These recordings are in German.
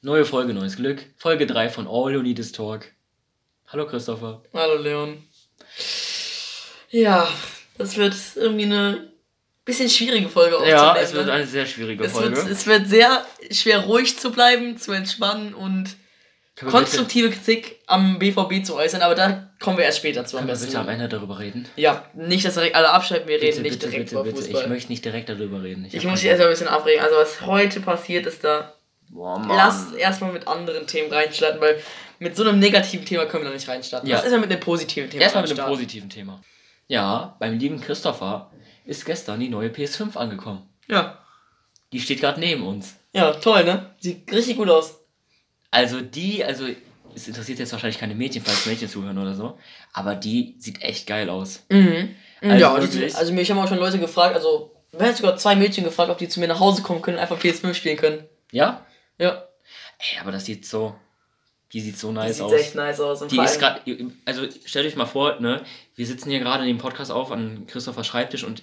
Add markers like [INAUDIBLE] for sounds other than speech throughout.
Neue Folge, neues Glück. Folge 3 von All You Need Is Talk. Hallo Christopher. Hallo Leon. Ja, das wird irgendwie eine bisschen schwierige Folge Ja, es wird ne? eine sehr schwierige es Folge. wird, es wird sehr schwer ruhig zu bleiben, zu entspannen und konstruktive Kritik am BVB zu äußern, aber da kommen wir erst später zu am können wir besten. bitte am Ende darüber reden? Ja, nicht, dass direkt alle abschalten, wir reden Bitte, nicht bitte, direkt bitte, über. Fußball. Ich möchte nicht direkt darüber reden. Ich hab muss mich keinen erstmal ein bisschen abregen. Also was heute passiert ist da. Boah, Mann. Lass erstmal mit anderen Themen reinstarten, weil mit so einem negativen Thema können wir da nicht reinstarten. Ja. Lass erstmal mit einem positiven Thema Erstmal mit einem positiven Thema. Ja, beim lieben Christopher ist gestern die neue PS5 angekommen. Ja. Die steht gerade neben uns. Ja, toll, ne? Sieht richtig gut aus. Also die, also es interessiert jetzt wahrscheinlich keine Mädchen, falls Mädchen zuhören oder so, aber die sieht echt geil aus. Mhm. Also ja, wirklich? also mich haben auch schon Leute gefragt, also mir hat sogar zwei Mädchen gefragt, ob die zu mir nach Hause kommen können und einfach PS5 spielen können. Ja? Ja, Ey, aber das sieht so, die sieht so die nice sieht aus. echt nice aus. Die ist gerade, also stellt euch mal vor, ne, wir sitzen hier gerade in dem Podcast auf an Christophers Schreibtisch und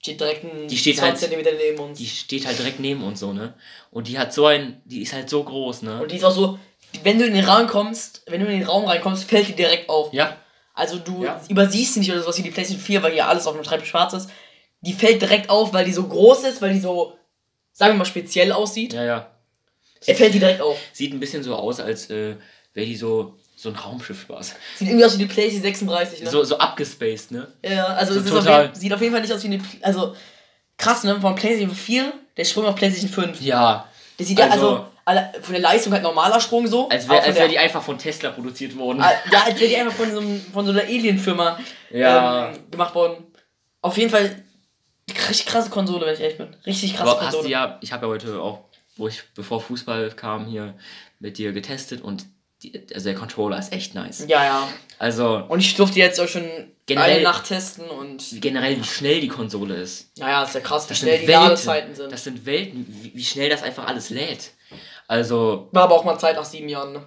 steht direkt ein Die steht 20 halt- cm neben uns. die steht halt direkt neben uns so, ne? Und die hat so ein, die ist halt so groß, ne? und die ist auch so, wenn du in den Raum kommst, wenn du in den Raum reinkommst, fällt die direkt auf. Ja, Also du Ja. übersiehst sie nicht oder sowas wie die PlayStation 4, weil hier alles auf dem Schreibtisch schwarz ist. Die fällt direkt auf, weil die so groß ist, weil die so, sagen wir mal, speziell aussieht. ja, ja. Er fällt die direkt auf. Sieht ein bisschen so aus, als äh, wäre die so, so ein Raumschiff was. Sieht irgendwie aus wie die PlayStation 36, ne? So, so abgespaced, ne? Ja, also So es ist auf jeden, sieht auf jeden Fall nicht aus wie eine. Also krass, ne? Von PlayStation 4, der Sprung auf PlayStation 5. Ja. Das sieht ja, Also- also, von der Leistung halt normaler Sprung so. Als wäre wär der- die einfach von Tesla produziert worden. Ah, Ja, als wäre die einfach von so, einem- von so einer Alien-Firma Ja. ähm, gemacht worden. Auf jeden Fall richtig krasse Konsole, wenn ich ehrlich bin. Richtig krasse Aber hast Konsole. du ja, ich habe ja heute auch, wo ich, bevor Fußball kam, hier mit dir getestet und die, also der Controller ist echt nice. Ja, ja. Also Und ich durfte jetzt auch schon Generell- eine Nacht testen und. generell, wie schnell die Konsole ist. Naja, ist ja krass, wie schnell die Welten. Ladezeiten sind. Das sind Welten, wie, wie schnell das einfach alles lädt. Also, War aber auch mal Zeit nach sieben Jahren, ne?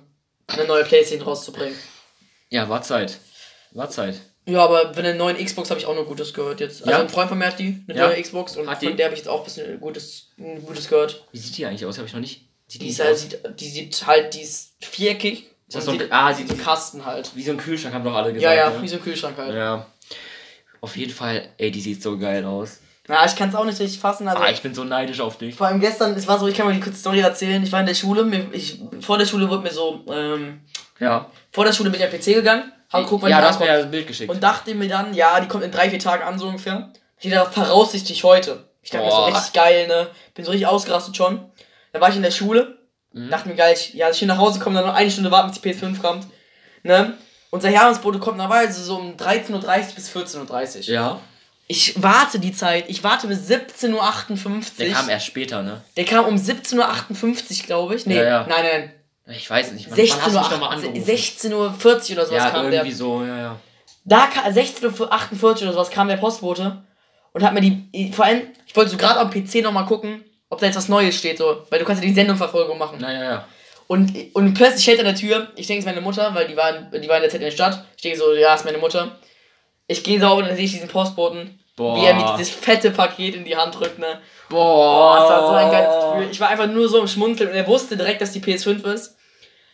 Eine neue Playstation rauszubringen. ja, war Zeit. War Zeit. Ja, aber von der neuen Xbox habe ich auch nur Gutes gehört jetzt. Also Ja? ein Freund von mir hat die, eine Ja? neue Xbox und Hat von die? der habe ich jetzt auch ein bisschen Gutes, Gutes gehört. Wie sieht die eigentlich aus? Habe ich noch nicht. Sieht Die, die halt, sieht, die sieht halt, die ist viereckig. Ist das so ein- sieht, ah, sieht sieht ein Kasten halt. Wie so ein Kühlschrank, haben doch alle gesagt. Ja, ja, ne? wie so ein Kühlschrank halt. Ja, Ja. Auf jeden Fall, ey, die sieht so geil aus. ich kann es auch nicht richtig fassen. Also, Ah, ich bin so neidisch auf dich. vor allem gestern, es war so, ich kann mal die kurze Story erzählen. Ich war in der Schule, mir, ich, vor der Schule wurde mir so, ähm, Ja. vor der Schule bin ich am PC gegangen, hab geguckt, wann ja, die du hast mir ja das Bild geschickt. Und dachte mir dann, ja, die kommt in drei, vier Tagen an, so ungefähr. Ich dachte, voraussichtlich heute. Ich dachte mir so Boah. richtig geil, ne? Bin so richtig ausgerastet schon. Dann war ich in der Schule, Mhm. dachte mir geil, ich, ja, ich will nach Hause kommen, dann noch eine Stunde warten, bis die PS5 kommt. Ne? Unser Jahresbote kommt normalerweise so um 13.30 bis 14.30 Uhr. ja. Ich warte die Zeit, ich warte bis 17.58 Der Uhr. kam erst später, ne? Der kam um 17.58 Uhr, glaube ich. Nee, Ja, ja. nein, nein. Ich weiß nicht. Wann, 16 wann hast du Uhr, mich nochmal 18 angerufen? 16.40 Uhr oder sowas ja, kam der. irgendwie so, ja, ja. Da kam 16.48 Uhr oder sowas kam der Postbote und hat mir die. Vor allem, ich wollte so gerade am PC nochmal gucken, ob da jetzt was Neues steht, so. Weil du kannst ja die Sendungverfolgung machen. Na, ja, ja. Und, und plötzlich steht an der Tür, ich denke, es ist meine Mutter, weil die war, die war in der Zeit in der Stadt. Ich denke so, ja, ist meine Mutter. Ich gehe sauber und dann sehe ich diesen Postboten, Boah. wie er mir dieses fette Paket in die Hand drückt, ne. Boah. Boah, das war so ein geiles Gefühl. Ich war einfach nur so im Schmunzeln und er wusste direkt, dass die PS5 ist.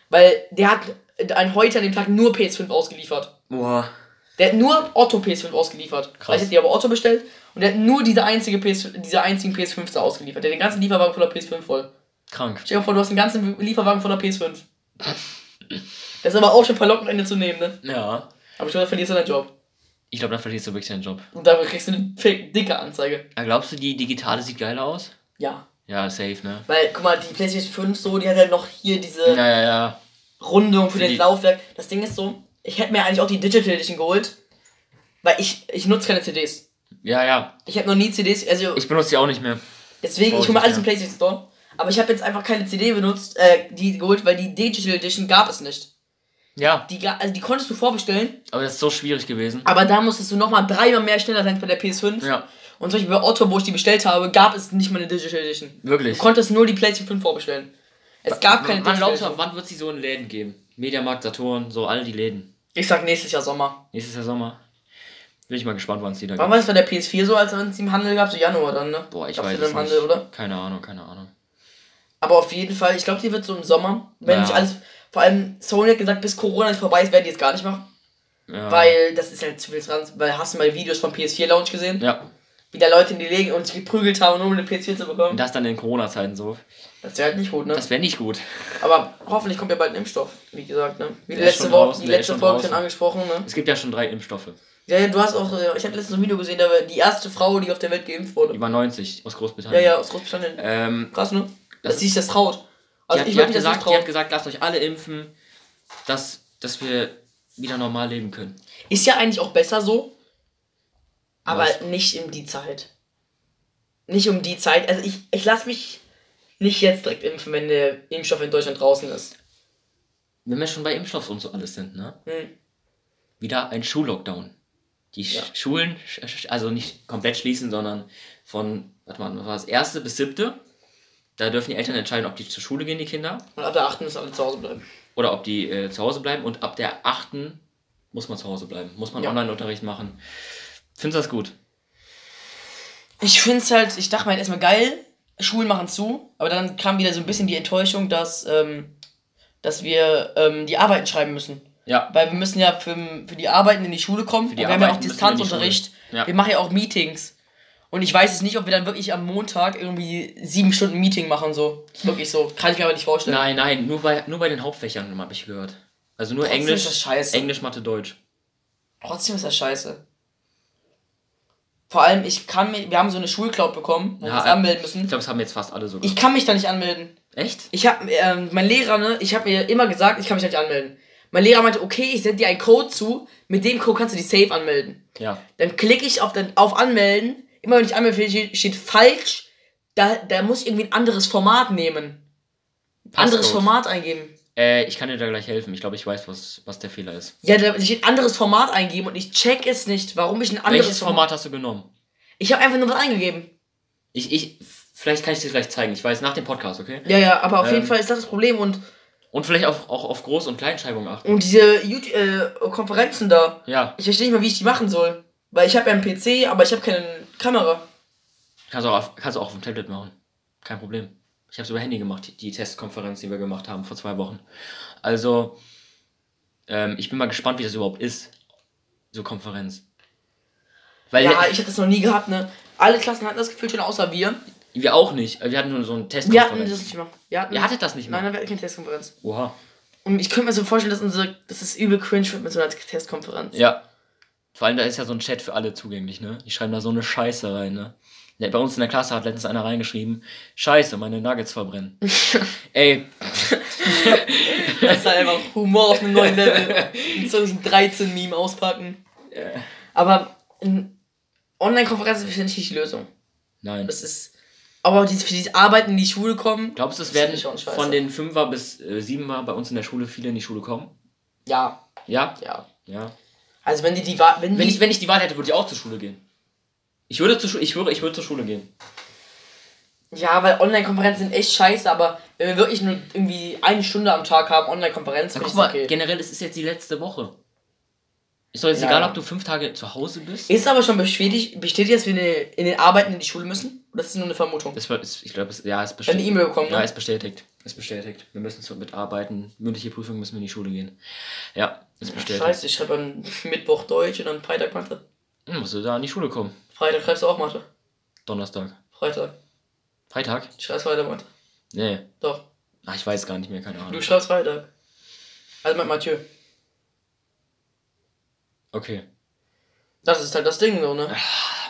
Weil der hat ein heute an dem Tag nur PS5 ausgeliefert. Boah. Der hat nur Otto PS5 ausgeliefert. Krass. Ich hätte die aber Otto bestellt und der hat nur diese einzige PS, diese einzigen PS5 da ausgeliefert. Der hat den ganzen Lieferwagen voller PS5 voll. Krank. Stell dir vor, du hast einen ganzen Lieferwagen voller PS5. Das ist aber auch schon verlockend, Ende zu nehmen, ne? Ja. Aber ich glaube, da verlierst du deinen Job. Ich glaube, da verlierst du wirklich deinen Job. Und dafür kriegst du eine dicke Anzeige. Ja, glaubst du, die digitale sieht geil aus? Ja. Ja, safe, ne? Weil, guck mal, die PlayStation 5 so, die hat halt noch hier diese Ja, ja, ja. Rundung für Für das Laufwerk. Das Ding ist so, ich hätte mir eigentlich auch die Digital Edition geholt. Weil ich, ich nutze keine CDs. Ja, ja. Ich habe noch nie CDs, also Ich benutze die auch nicht mehr. Deswegen, Brauch ich hole mir alles im PlayStation Store. Aber ich habe jetzt einfach keine CD benutzt, äh, die geholt, weil die Digital Edition gab es nicht. Ja, Die, also die konntest du vorbestellen, aber das ist so schwierig gewesen. aber da musstest du nochmal dreimal mehr schneller sein als bei der PS5. Ja, Und zum Beispiel bei Otto, wo ich die bestellt habe, gab es nicht mal eine Digital Edition. wirklich. Du konntest nur die PlayStation 5 vorbestellen. Es gab keine Wann Digital Edition. wann wird sie so in Läden geben? Mediamarkt, Saturn, so all die Läden. Ich sag nächstes Jahr Sommer. Nächstes Jahr Sommer. Bin ich mal gespannt, wann es die da Wann gibt. war das bei der PS4 so, als es im Handel gab? So Januar dann, ne? Boah, ich Gab's weiß es im nicht. Handel, oder? Keine Ahnung, keine Ahnung. Aber auf jeden Fall, ich glaube, die wird so im Sommer, wenn Ja. nicht alles. Vor allem, Sony hat gesagt, bis Corona nicht vorbei ist, werden die es gar nicht machen. Ja. Weil das ist halt zu viel dran. Weil hast du mal Videos vom PS4 Launch gesehen? Ja. Wie da Leute in die legen und sich geprügelt haben, um eine PS4 zu Und bekommen. das dann in Corona-Zeiten so. Das wäre halt nicht gut, ne? Das wäre nicht gut. Aber hoffentlich kommt ja bald ein Impfstoff, wie gesagt, ne? Wie die letzte, Woche, die letzte Folge schon angesprochen, ne? Es gibt ja schon drei Impfstoffe. Ja, ja, du hast auch, äh, ich habe letztens ein Video gesehen, da war die erste Frau, die auf der Welt geimpft wurde. Über 90 aus Ja, Großbritannien. ja, aus Großbritannien. Ähm, Krass, ne? Das Dass sie sich das traut. Die, Also hat, ich die, hat gesagt, die hat gesagt, lasst euch alle impfen, dass, dass wir wieder normal leben können. Ist ja eigentlich auch besser so, aber Was? nicht um die Zeit. Nicht um die Zeit. Also ich, ich lasse mich nicht jetzt direkt impfen, wenn der Impfstoff in Deutschland draußen ist. Wenn wir schon bei Impfstoff und so alles sind, ne? Hm. Wieder ein Schullockdown. Die Ja. Schulen, sch- sch- also nicht komplett schließen, sondern von, warte mal, was war das, erste bis siebte. Da dürfen die Eltern entscheiden, ob die zur Schule gehen, die Kinder, Und ab der 8. müssen alle zu Hause bleiben. oder ob die äh, zu Hause bleiben. Und ab der achten muss man zu Hause bleiben. Muss man Ja. Online-Unterricht machen. Findest du das gut? Ich finde es halt, ich dachte mir halt erstmal geil, Schulen machen zu, aber dann kam wieder so ein bisschen die Enttäuschung, dass, ähm, dass wir ähm, die Arbeiten schreiben müssen. Ja. Weil wir müssen ja für, für die Arbeiten in die Schule kommen. Für die wir haben ja auch Arbeiten wir Distanzunterricht. Schule. Ja. Wir machen ja auch Meetings. Und ich weiß es nicht, ob wir dann wirklich am Montag irgendwie sieben Stunden Meeting machen. So. Wirklich so. Kann ich mir aber nicht vorstellen. Nein, nein, nur bei, nur bei den Hauptfächern habe ich gehört. Also nur Trotzdem Englisch, ist das scheiße. Englisch, Mathe, Deutsch. Trotzdem ist das scheiße. Vor allem, ich kann mich, wir haben so eine Schulcloud bekommen, wo Ja, wir uns äh, anmelden müssen. Ich glaube, das haben jetzt fast alle so Ich kann mich da nicht anmelden. Echt? Ich habe, ähm, mein Lehrer, ne, ich habe mir immer gesagt, ich kann mich da nicht anmelden. Mein Lehrer meinte, okay, ich sende dir einen Code zu, mit dem Code kannst du dich safe anmelden. Ja. Dann klicke ich auf, den, auf Anmelden, immer wenn ich anmelde, steht, steht falsch, da, da muss ich irgendwie ein anderes Format nehmen. Anderes Passcode. Format eingeben. Äh, ich kann dir da gleich helfen. Ich glaube, ich weiß, was, was der Fehler ist. Ja, da steht anderes Format eingeben und ich check es nicht, warum ich ein anderes Welches Format hast du genommen? Ich habe einfach nur was eingegeben. Ich, ich, vielleicht kann ich dir gleich zeigen. Ich weiß nach dem Podcast, okay? Ja, ja, aber auf Ähm. jeden Fall ist das das Problem und, Und vielleicht auch, auch auf Groß- und Kleinschreibung achten. und diese YouTube, äh, Konferenzen da, Ja. ich verstehe nicht mal, wie ich die machen soll. Weil ich habe ja einen PC, aber ich habe keine Kamera. Kannst du auch, kannst auch auf dem Tablet machen. Kein Problem. Ich habe es über Handy gemacht, die, Testkonferenz, die wir gemacht haben vor zwei Wochen. Also, ähm, ich bin mal gespannt, wie das überhaupt ist. So Konferenz. Weil Ja, ich hatte das noch nie gehabt, ne? Alle Klassen hatten das Gefühl schon außer wir. wir auch nicht. Wir hatten nur so eine Wir Testkonferenz. hatten das nicht mehr. Wir hatten, Ihr hattet das nicht mehr? nein, wir hatten keine Testkonferenz. Oha. Und ich könnte mir so vorstellen, dass unsere, dass es übel cringe wird mit so einer Testkonferenz. Ja. Vor allem, da ist ja so ein Chat für alle zugänglich, ne? Die schreiben da so eine Scheiße rein, ne? Bei uns in der Klasse hat letztens einer reingeschrieben, Scheiße, meine Nuggets verbrennen. [LAUGHS] Ey, [LAUGHS] Das ist halt einfach Humor auf einem neuen Level. Ein 2013-Meme auspacken. Aber in Online-Konferenzen finde ich nicht die Lösung. nein. Das ist. Aber für dieses Arbeiten in die Schule kommen. Glaubst du, es werden von den Fünfer bis äh, Siebener bei uns in der Schule viele in die Schule kommen? Ja, Ja? ja. Ja. Also wenn die die Wahl. Wenn, Wenn ich, wenn ich die Wahl hätte, würde ich auch zur Schule gehen. Ich würde zur Schule, ich würde, ich würde zur Schule gehen. Ja, weil Online-Konferenzen sind echt scheiße, aber wenn wir wirklich nur irgendwie eine Stunde am Tag haben, Online-Konferenz, mal, okay. generell ist es jetzt die letzte Woche. Ist doch jetzt Ja. egal, ob du fünf Tage zu Hause bist. Ist aber schon bestätigt, bestätigt, dass wir in den Arbeiten in die Schule müssen? Oder ist das nur eine Vermutung? War, es, ich glaube, es, ja, es Wir haben eine bestätigt. E-Mail bekommen, Ja, ne? ist bestätigt. Ist bestätigt. Wir müssen so mitarbeiten. Mündliche Prüfung müssen wir in die Schule gehen. Ja, ist bestätigt. Scheiße, ich schreibe am Mittwoch Deutsch und am Freitag Mathe. Hm, musst du da in die Schule kommen. Freitag schreibst du auch Mathe. Donnerstag. Freitag. Freitag? Ich schreib's Freitag Mathe. Nee. Doch. Ach, ich weiß gar nicht mehr, keine Du Ahnung. schreibst Freitag. Also mit Mathieu. Okay. Das ist halt das Ding so, ne?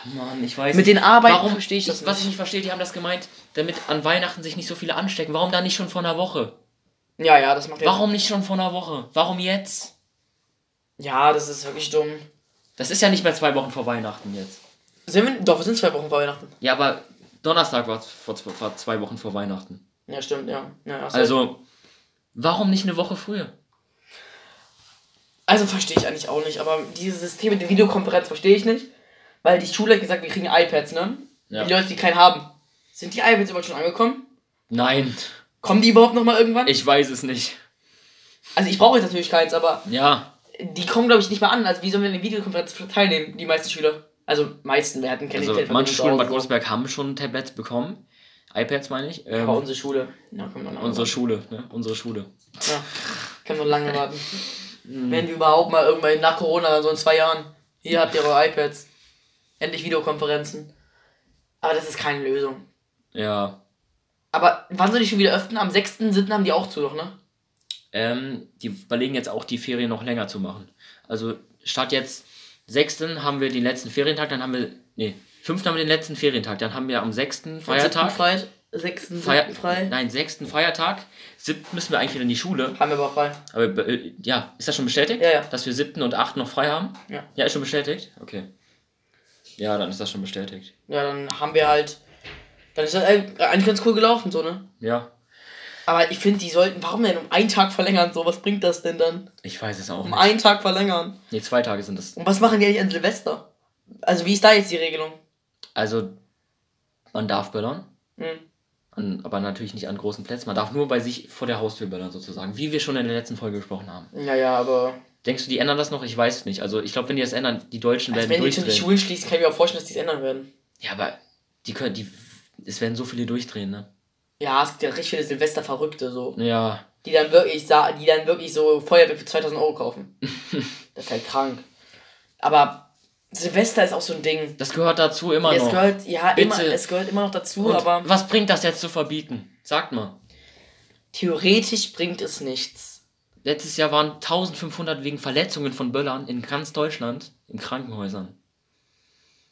Mann, ich weiß Mit den Arbeiten Warum verstehe ich das Was ich nicht. verstehe, die haben das gemeint, damit an Weihnachten sich nicht so viele anstecken. Warum dann nicht schon vor einer Woche? Ja, ja, das macht ja. Warum nicht schon vor einer Woche? Warum jetzt? Ja, das ist wirklich dumm. Das ist ja nicht mehr zwei Wochen vor Weihnachten jetzt. Sind wir, doch, wir sind zwei Wochen vor Weihnachten. Ja, aber Donnerstag war vor, zwei- vor zwei Wochen vor Weihnachten. Ja, stimmt, ja. ja. Also, warum nicht eine Woche früher? Also verstehe ich eigentlich auch nicht, aber dieses System mit der Videokonferenz verstehe ich nicht. Weil die Schule hat gesagt, wir kriegen iPads, ne? Ja. Die Leute, die keinen haben. Sind die iPads überhaupt schon angekommen? Nein, Kommen die überhaupt nochmal irgendwann? ich weiß es nicht. also ich brauche jetzt natürlich keins, aber Ja, die kommen, glaube ich, nicht mal an. Also wie sollen wir in der Videokonferenz teilnehmen, die meisten Schüler? Also meisten, wir hatten keine also Internetverbindung manche Schulen in. Bad Godesberg haben schon Tablets bekommen. iPads meine ich. Ähm, Aber unsere Schule. Ja, unsere Schule, ne? Unsere Schule. Ja, können wir lange warten. [LAUGHS] Wenn wir überhaupt mal irgendwann nach Corona, so in zwei Jahren, hier habt ihr eure iPads. Endlich Videokonferenzen. Aber das ist keine Lösung. Ja. Aber wann soll die schon wieder öffnen? Am 6.7. haben die auch zu noch, ne? Ähm, die überlegen jetzt auch die Ferien noch länger zu machen. Also statt jetzt 6. haben wir den letzten Ferientag, dann haben wir. Nee, 5. haben wir den letzten Ferientag, dann haben wir am 6. Feiertag. Frei, 6. Feier frei. Nein, 6. Feiertag. 7. müssen wir eigentlich wieder in die Schule. Haben wir aber frei. Aber äh, ja, ist das schon bestätigt? Ja, ja. Dass wir 7. und 8. noch frei haben? Ja. Ja, ist schon bestätigt? Okay. Ja, dann ist das schon bestätigt. Ja, dann haben wir halt. Dann ist das eigentlich ganz cool gelaufen, so, ne? Ja. Aber ich finde, die sollten. Warum denn um einen Tag verlängern? So, was bringt das denn dann? Ich weiß es auch Um nicht. einen Tag verlängern. Nee, zwei Tage sind das. Und was machen die eigentlich an Silvester? Also, wie ist da jetzt die Regelung? Also, man darf böllern. Hm. An, aber natürlich nicht an großen Plätzen. Man darf nur bei sich vor der Haustür böllern, sozusagen. Wie wir schon in der letzten Folge gesprochen haben. Naja, aber. Denkst du, die ändern das noch? Ich weiß nicht. Also, ich glaube, wenn die das ändern, die Deutschen Also werden wenn die schon die. Schulen schließen, kann ich mir auch vorstellen, dass die es ändern werden. Ja, aber die können, die, es werden so viele durchdrehen, ne? Ja, es gibt ja richtig viele Silvester-Verrückte, so. Ja, Die dann wirklich, die dann wirklich so Feuerwehr für 2000 Euro kaufen. [LAUGHS] das ist halt krank. Aber Silvester ist auch so ein Ding. das gehört dazu immer es noch. gehört, ja, immer, es gehört immer noch dazu, Und aber was bringt das jetzt zu verbieten? Sagt mal. theoretisch bringt es nichts. Letztes Jahr waren 1500 wegen Verletzungen von Böllern in ganz Deutschland in Krankenhäusern.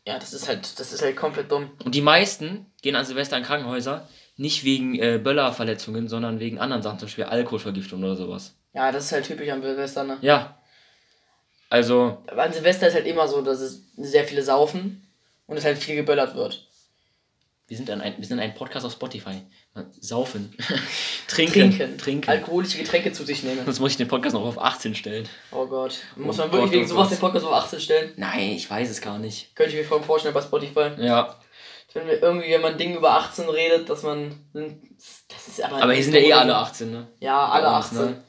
Ja, das ist halt, das ist halt komplett dumm. Und die meisten gehen an Silvester in Krankenhäuser nicht wegen äh, Böllerverletzungen, sondern wegen anderen Sachen, zum Beispiel Alkoholvergiftung oder sowas. Ja, das ist halt typisch an Silvester, ne? Ja. Also, Aber an Silvester ist halt immer so, dass es sehr viele saufen und es halt viel geböllert wird. Wir sind ein, wir sind ein Podcast auf Spotify. Saufen. [LAUGHS] Trinken. Trinken. Trinken. Alkoholische Getränke zu sich nehmen. Sonst muss ich den Podcast noch auf 18 stellen. Oh Gott. Muss Oh man wirklich Gott, wegen oh sowas Gott. den Podcast auf 18 stellen? Nein, ich weiß es gar nicht. Könnte ich mir vorstellen bei Spotify. Ja. Wenn wir irgendwie, wenn man Ding über 18 redet, dass man. Das ist aber. Aber hier sind ja eh alle 18, ne? Ja, alle uns, 18. ne?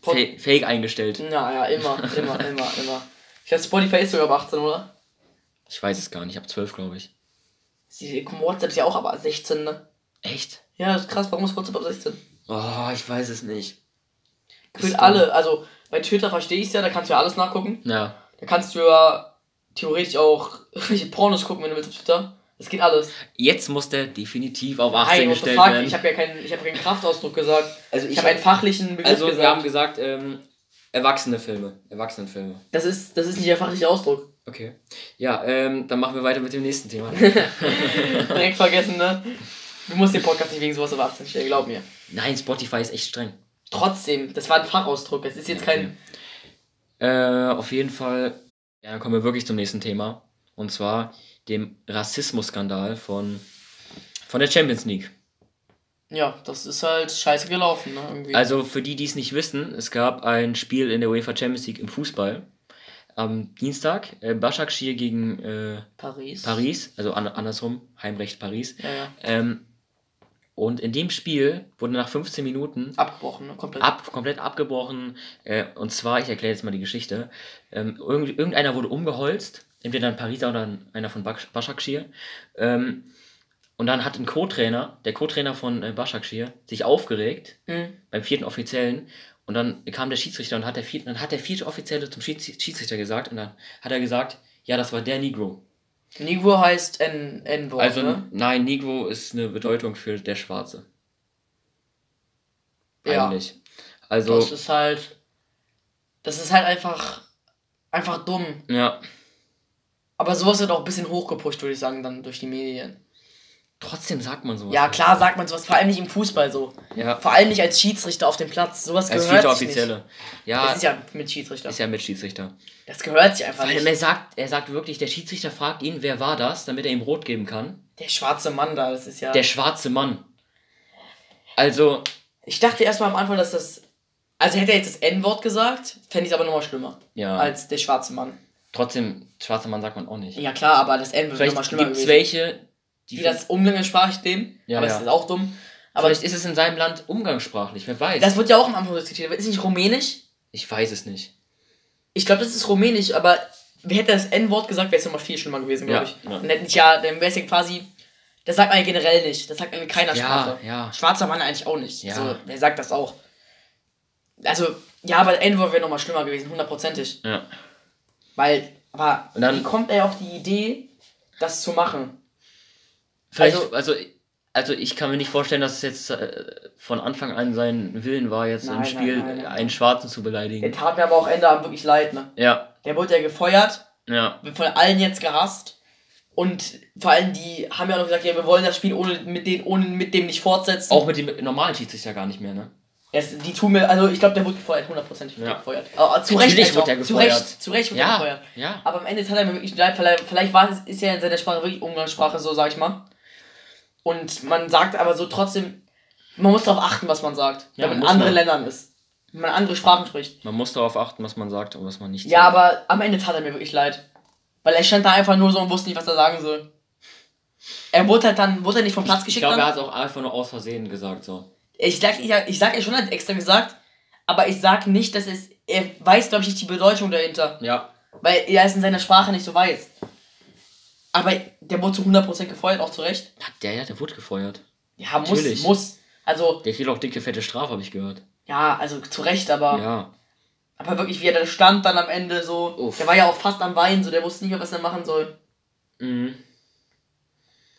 Pod- Fa- Fake eingestellt. Ja, ja, immer, immer, [LAUGHS] immer, immer. Ich glaube, Spotify ist sogar ab 18, oder? Ich weiß es gar nicht. Ich habe 12, glaube ich. Die WhatsApp ist ja auch ab 16, ne? Echt? Ja, das ist krass. Warum ist WhatsApp ab 16? Oh, ich weiß es nicht. Gefühlt alle. Also, bei Twitter verstehe ich es ja, da kannst du ja alles nachgucken. Ja. Da kannst du ja theoretisch auch [LAUGHS] welche Pornos gucken, wenn du willst auf Twitter. Das geht alles. Jetzt muss der definitiv auf 18 Hey, what the gestellt fuck? werden. Ich habe ja keinen, ich habe keinen Kraftausdruck gesagt. also Ich habe einen fachlichen Begriff also wir gesagt. haben gesagt, ähm, erwachsene Filme. Erwachsenenfilme. das ist, das ist nicht der fachliche Ausdruck. Okay. Ja, ähm, dann machen wir weiter mit dem nächsten Thema. [LAUGHS] [LAUGHS] Direkt vergessen, ne? Du musst den Podcast nicht wegen sowas auf 18 stellen, glaub mir. Nein, Spotify ist echt streng. Trotzdem, das war ein Fachausdruck. Es ist jetzt kein. Äh, auf jeden Fall, ja, dann kommen wir wirklich zum nächsten Thema. Und zwar dem Rassismusskandal von, von der Champions League. Ja, das ist halt scheiße gelaufen, ne? Irgendwie. Also für die, die es nicht wissen, es gab ein Spiel in der UEFA Champions League im Fußball. Am Dienstag, äh, Başakşehir gegen äh, Paris. Paris, also an, andersrum, Heimrecht Paris. Ja, ja. Ähm, und in dem Spiel wurde nach 15 Minuten Abgebrochen, ne? Komplett. ab, komplett abgebrochen. Äh, und zwar, ich erkläre jetzt mal die Geschichte. Ähm, irgend, irgendeiner wurde umgeholzt, entweder ein Pariser oder ein, einer von Başakşehir. Ähm, und dann hat ein Co-Trainer, der Co-Trainer von äh, Başakşehir, sich aufgeregt Mhm. beim vierten Offiziellen. Und dann kam der Schiedsrichter und hat der vierte, dann hat der vierte Offizielle zum Schieds Schiedsrichter gesagt und dann hat er gesagt, ja, das war der Negro. Negro heißt N-Wort, Also ne? nein, Negro ist eine Bedeutung für der Schwarze. Ja. Eigentlich. Also Das ist halt. Das ist halt einfach. Einfach dumm. ja, Aber sowas wird auch ein bisschen hochgepusht, würde ich sagen, dann durch die Medien. Trotzdem sagt man sowas. Ja, klar sagt man sowas, vor allem nicht im Fußball so. Ja, Vor allem nicht als Schiedsrichter auf dem Platz. Sowas als gehört sich nicht. Ja, Das ist ja mit Schiedsrichter. ist ja mit Schiedsrichter. Das gehört sich einfach allem nicht. er sagt, er sagt wirklich, der Schiedsrichter fragt ihn, wer war das, damit er ihm rot geben kann. Der schwarze Mann da, das ist ja. Der schwarze Mann. Also, ich dachte erstmal am Anfang, dass das. Also hätte er jetzt das N-Wort gesagt, fände ich es aber nochmal schlimmer. ja, Als der schwarze Mann. trotzdem, schwarzer Mann sagt man auch nicht. Ja klar, aber das N wird nochmal schlimmer gibt es welche, die, die das umgangssprachlich nehmen. Ja, aber ja. das ist auch dumm. Aber Vielleicht ist es in seinem Land umgangssprachlich, wer weiß. das wird ja auch am Anfang diskutiert. Ist nicht rumänisch? ich weiß es nicht. Ich glaube, das ist rumänisch, aber wer hätte das N-Wort gesagt, wäre es nochmal viel schlimmer gewesen, glaube Ja, ich. ja. Dann hätten ja, dann wäre es ja quasi Das sagt man ja generell nicht. Das sagt man in keiner Ja, Sprache. ja. Schwarzer Mann eigentlich auch nicht. Ja. So, wer sagt das auch? Also, ja, aber N-Wort wäre nochmal schlimmer gewesen, hundertprozentig. Ja. Weil, aber dann- wie kommt er auf die Idee, das zu machen? Vielleicht, Also- also, also, ich kann mir nicht vorstellen, dass es jetzt äh, von Anfang an sein Willen war, jetzt Nein, im Spiel nein, nein. einen Schwarzen zu Der beleidigen. tat mir aber auch Ende Abend wirklich leid, ne? Ja, Der wurde ja gefeuert, ja. wird von allen jetzt gehasst. Und vor allem die haben ja auch noch gesagt, ja, wir wollen das Spiel ohne mit, den, ohne, mit dem nicht fortsetzen. Auch mit dem normalen Schiedsrichter gar nicht mehr, ne? Es, die tun mir, also ich glaube, der wurde gefeuert, hundertprozentig Ja. gefeuert. Aber zu Recht. Wurde auch. der Zu gefeuert. Recht, zu Recht wurde er Ja, gefeuert. ja. Aber am Ende hat er mir wirklich leid, vielleicht, vielleicht war es, ist ja in seiner Sprache wirklich Umgangssprache, so sag ich mal. Und man sagt aber so trotzdem, man muss darauf achten, was man sagt, Ja, wenn man in anderen man. Ländern ist. Wenn man andere Sprachen spricht. Man muss darauf achten, was man sagt und was man nicht Ja, sagt. aber am Ende tat er mir wirklich leid. Weil er stand da einfach nur so und wusste nicht, was er sagen soll. Er wurde halt dann, wurde er nicht vom Platz Ich geschickt glaube, er hat es auch einfach nur aus Versehen gesagt, so. Ich sag, ich, ich sag ja schon, hat extra gesagt, aber ich sag nicht, dass es, er weiß, glaube ich, nicht die Bedeutung dahinter. Ja. Weil er es in seiner Sprache nicht so weiß. Aber der wurde zu 100% gefeuert, auch zu Recht. Hat der ja, der wurde gefeuert. Ja, muss, Natürlich. muss. Also, Der kriegt auch dicke, fette Strafe, habe ich gehört. ja, also zu Recht, aber, Ja. aber wirklich, wie er da stand dann am Ende so. Uff. Der war ja auch fast am Weinen, so, der wusste nicht mehr, was er machen soll. Mhm.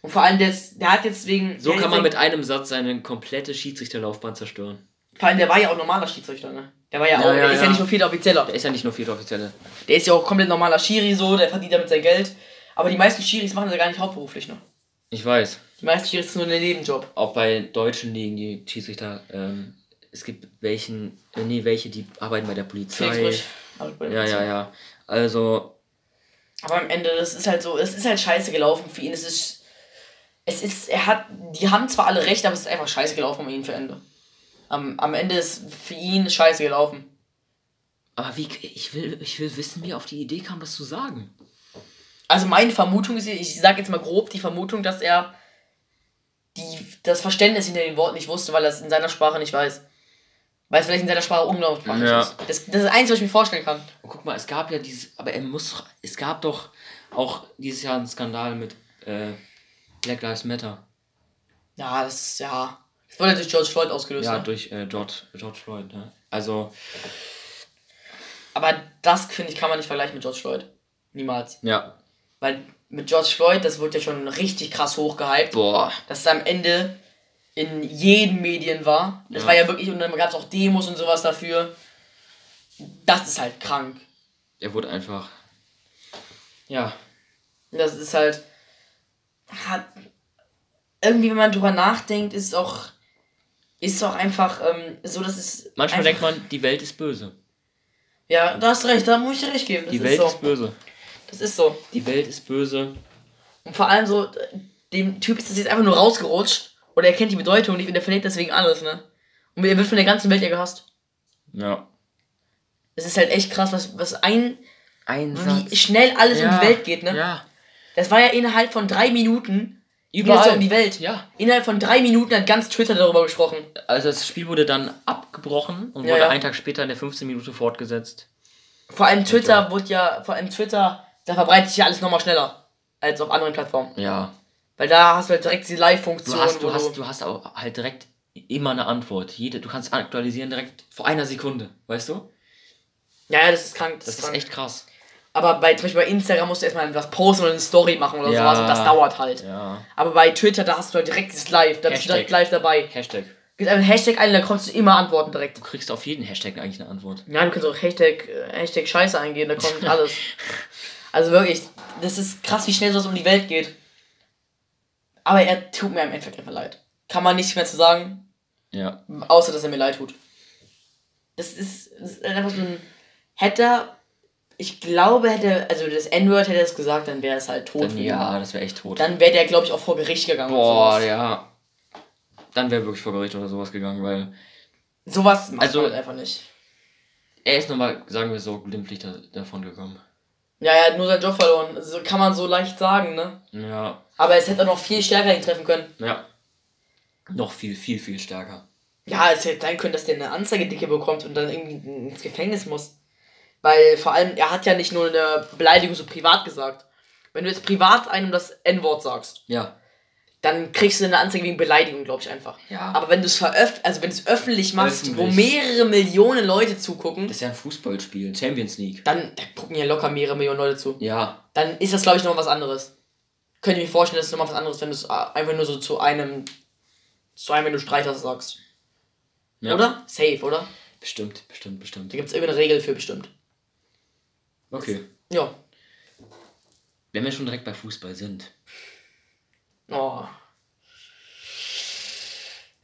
Und vor allem, der, ist, der hat jetzt wegen. So kann man mit einem Satz seine komplette Schiedsrichterlaufbahn zerstören. Vor allem, der war ja auch normaler Schiedsrichter, ne? Der war ja, Ja, auch, ja, der ist ja ja. nicht nur vierter Offizieller. Der ist ja nicht nur vierter Offizielle. Der ist ja auch komplett normaler Schiri, so, der verdient damit sein Geld. Aber die meisten Schiris machen das ja gar nicht hauptberuflich, ne? Ich weiß. Die meisten Schiris ist nur ein Nebenjob. Auch bei deutschen Ligen, die Schiedsrichter, ähm, es gibt welchen, äh, nee, welche, die arbeiten bei der Polizei. Felix Brüch. Ja, ja, ja. Also, Aber am Ende, das ist halt so, es ist halt scheiße gelaufen für ihn. Es ist, es ist, er hat, die haben zwar alle recht, aber es ist einfach scheiße gelaufen um ihn für Ende. Am, am Ende ist für ihn scheiße gelaufen. aber wie, ich will, ich will wissen, wie er auf die Idee kam, das zu sagen. Also meine Vermutung ist, ich sage jetzt mal grob die Vermutung, dass er die, das Verständnis hinter den Worten nicht wusste, weil er es in seiner Sprache nicht weiß. Weil es vielleicht in seiner Sprache unglaublich Ja. ist. Das, das ist das Einzige, was ich mir vorstellen kann. Und guck mal, es gab ja dieses, aber er muss, doch- es gab doch auch dieses Jahr einen Skandal mit äh, Black Lives Matter. Ja, das ist, ja. Das wurde durch George Floyd ausgelöst. Ja, ne? durch äh, George, George Floyd. Ne? Also, Aber das, finde ich, kann man nicht vergleichen mit George Floyd. Niemals. ja. Weil mit George Floyd, das wurde ja schon richtig krass hochgehypt. Boah. Dass es am Ende in jeden Medien war. Das Ja. war ja wirklich, und dann gab es auch Demos und sowas dafür. Das ist halt krank. Er wurde einfach. Ja. Das ist halt. Hat, irgendwie, wenn man drüber nachdenkt, ist auch. Ist auch einfach ähm, so, dass es. Manchmal denkt man, die Welt ist böse. Ja, da hast du recht, da muss ich dir recht geben. Das Die ist Welt so. ist böse. Das ist so. Die Welt ist böse. Und vor allem so, dem Typ ist das jetzt einfach nur rausgerutscht. Oder er kennt die Bedeutung nicht und er verliert deswegen alles, ne? Und er wird von der ganzen Welt ja gehasst. Ja. Es ist halt echt krass, was, was ein. Ein Wie schnell alles um Ja. die Welt geht, ne? Ja. Das war ja innerhalb von drei Minuten. Überall. Überall um die Welt. Ja. Innerhalb von drei Minuten hat ganz Twitter darüber gesprochen. Also das Spiel wurde dann abgebrochen und Ja, wurde ja. einen Tag später in der 15 Minute fortgesetzt. Vor allem Twitter ja. wurde ja, vor allem Twitter, da verbreitet sich ja alles nochmal schneller als auf anderen Plattformen. Ja. Weil da hast du halt direkt Du Live-Funktion. hast, wo du hast, du hast auch halt direkt immer eine Antwort. Jede, du kannst aktualisieren direkt vor einer Sekunde, weißt du? ja, ja, das ist krank. Das, Das ist ist krank. echt krass. Aber bei, zum Beispiel bei Instagram musst du erstmal was posten oder eine Story machen oder Ja. sowas und das dauert halt. Ja. Aber bei Twitter, da hast du halt direkt dieses Live, da bist du Hashtag. direkt live dabei. Hashtag. Gib einen Hashtag ein, da kommst du immer antworten direkt. Du kriegst auf jeden Hashtag eigentlich eine Antwort. Ja, du kannst auch Hashtag, äh, Hashtag Scheiße eingeben, da kommt [LAUGHS] alles. Also wirklich, das ist krass, wie schnell sowas um die Welt geht. Aber er tut mir im Endeffekt einfach leid. Kann man nichts mehr zu sagen, Ja. außer dass er mir leid tut. Das ist, das ist einfach so ein. Hätte er. Ich glaube, hätte. Also das N-Word hätte er es gesagt, dann wäre es halt tot Dann, ja, das wäre echt tot. Dann wäre der, glaube ich, auch vor Gericht gegangen. Boah, ja. Dann wäre wirklich vor Gericht oder sowas gegangen, weil Sowas macht Also- man halt einfach nicht. er ist nochmal, sagen wir so, glimpflich da, davon gekommen. Ja, er hat nur seinen Job verloren. So kann man so leicht sagen, ne? Ja. Aber es hätte auch noch viel stärker ihn treffen können. Ja. Noch viel, viel, viel stärker. Ja, es hätte sein können, dass der eine Anzeigedicke bekommt und dann irgendwie ins Gefängnis muss. Weil vor allem, er hat ja nicht nur eine Beleidigung so privat gesagt. Wenn du jetzt privat einem das N-Wort sagst, Ja. Dann kriegst du eine Anzeige wegen Beleidigung, glaube ich einfach. Ja. Aber wenn du es veröff also wenn du es öffentlich machst, Öffentlich. wo mehrere Millionen Leute zugucken, Das ist ja ein Fußballspiel, Champions League. dann da gucken ja locker mehrere Millionen Leute zu. Ja. Dann ist das, glaube ich, noch was anderes. Könnte ich mir vorstellen, das ist nochmal was anderes, wenn du es äh, einfach nur so zu einem, zu einem, wenn du Streiter sagst. ja. Oder? Safe, oder? Bestimmt, bestimmt, bestimmt. Da gibt es irgendeine Regel für bestimmt. Okay. Ja. Wenn wir schon direkt bei Fußball sind. Oh.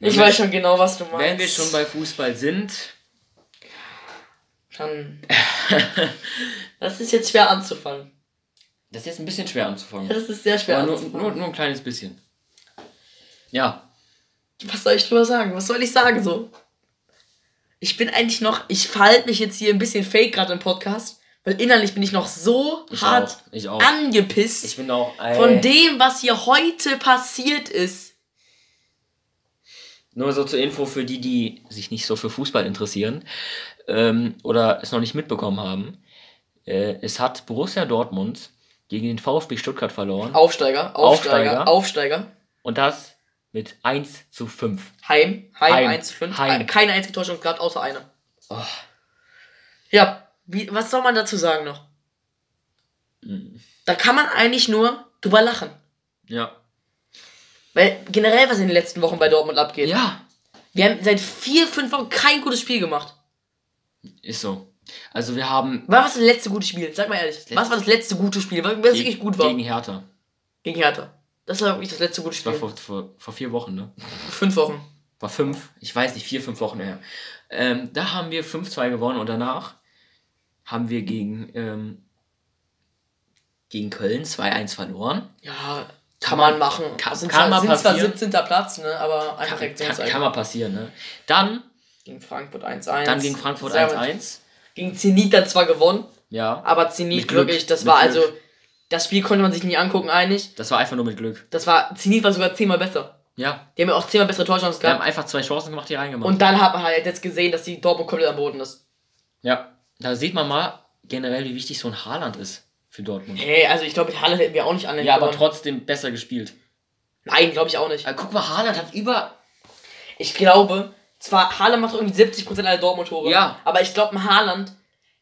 Ich weiß schon genau, was du meinst. Wenn wir schon bei Fußball sind, Dann. [LAUGHS] das ist jetzt schwer anzufangen. das ist jetzt ein bisschen schwer anzufangen. Das ist sehr schwer Aber nur, anzufangen. nur, nur ein kleines bisschen. Ja. Was soll ich drüber sagen? Was soll ich sagen so? Ich bin eigentlich noch, ich verhalte mich jetzt hier ein bisschen fake gerade im Podcast, weil innerlich bin ich noch so Ich hart auch. Ich auch. angepisst Ich bin auch. Ey, von dem, was hier heute passiert ist. Nur so zur Info für die, die sich nicht so für Fußball interessieren ähm, oder es noch nicht mitbekommen haben. Äh, es hat Borussia Dortmund gegen den VfB Stuttgart verloren. Aufsteiger, Aufsteiger, Aufsteiger. Aufsteiger. Und das mit 1 zu 5. Heim, Heim, Heim. 1 zu 5. Heim. Keine einzige Täuschung gehabt, außer eine. Oh. Ja, wie, was soll man dazu sagen noch? Mm. Da kann man eigentlich nur drüber lachen. Ja. Weil generell, was in den letzten Wochen bei Dortmund abgeht. Ja. Wir haben seit vier, fünf Wochen kein gutes Spiel gemacht. Ist so. Also wir haben Was war das letzte gute Spiel? Sag mal ehrlich. Was war das letzte gute Spiel? Was was wirklich gut war? gegen Hertha. Gegen Hertha. Das war wirklich das letzte gute Das war Spiel. vor, vor, vor vier Wochen, ne? Fünf Wochen. War fünf, ich weiß nicht, vier, fünf Wochen her. Ähm, da haben wir 5-2 gewonnen und danach haben wir gegen, ähm, gegen Köln 2-1 verloren. Ja, kann man machen. Kann- sind kann zwar, sind zwar passieren. 17. Platz, ne? Aber einfach Kann, kann, kann mal passieren, ne? Dann, Gegen Frankfurt 1-1. dann gegen Frankfurt Sehr- 1-1. Gegen Zenit dann zwar gewonnen, Ja, aber Zenit Glück, wirklich, das war Glück. also. Das Spiel konnte man sich nie angucken, eigentlich. das war einfach nur mit Glück. Das war. Zenit war sogar zehnmal besser. Ja, Die haben ja auch zehnmal bessere Torchancen wir haben gehabt. einfach zwei Chancen gemacht, die reingemacht. Und dann hat man halt jetzt gesehen, dass die Dortmund komplett am Boden ist. ja, da sieht man mal generell, wie wichtig so ein Haaland ist für Dortmund. Hey, also ich glaube, mit Haaland hätten wir auch nicht annehmen Ja, aber trotzdem besser gespielt. Nein, glaube ich auch nicht. Aber guck mal, Haaland hat über Ich glaube, zwar Haaland macht irgendwie 70% aller Dortmund-Tore. Ja. Aber ich glaube, ein Haaland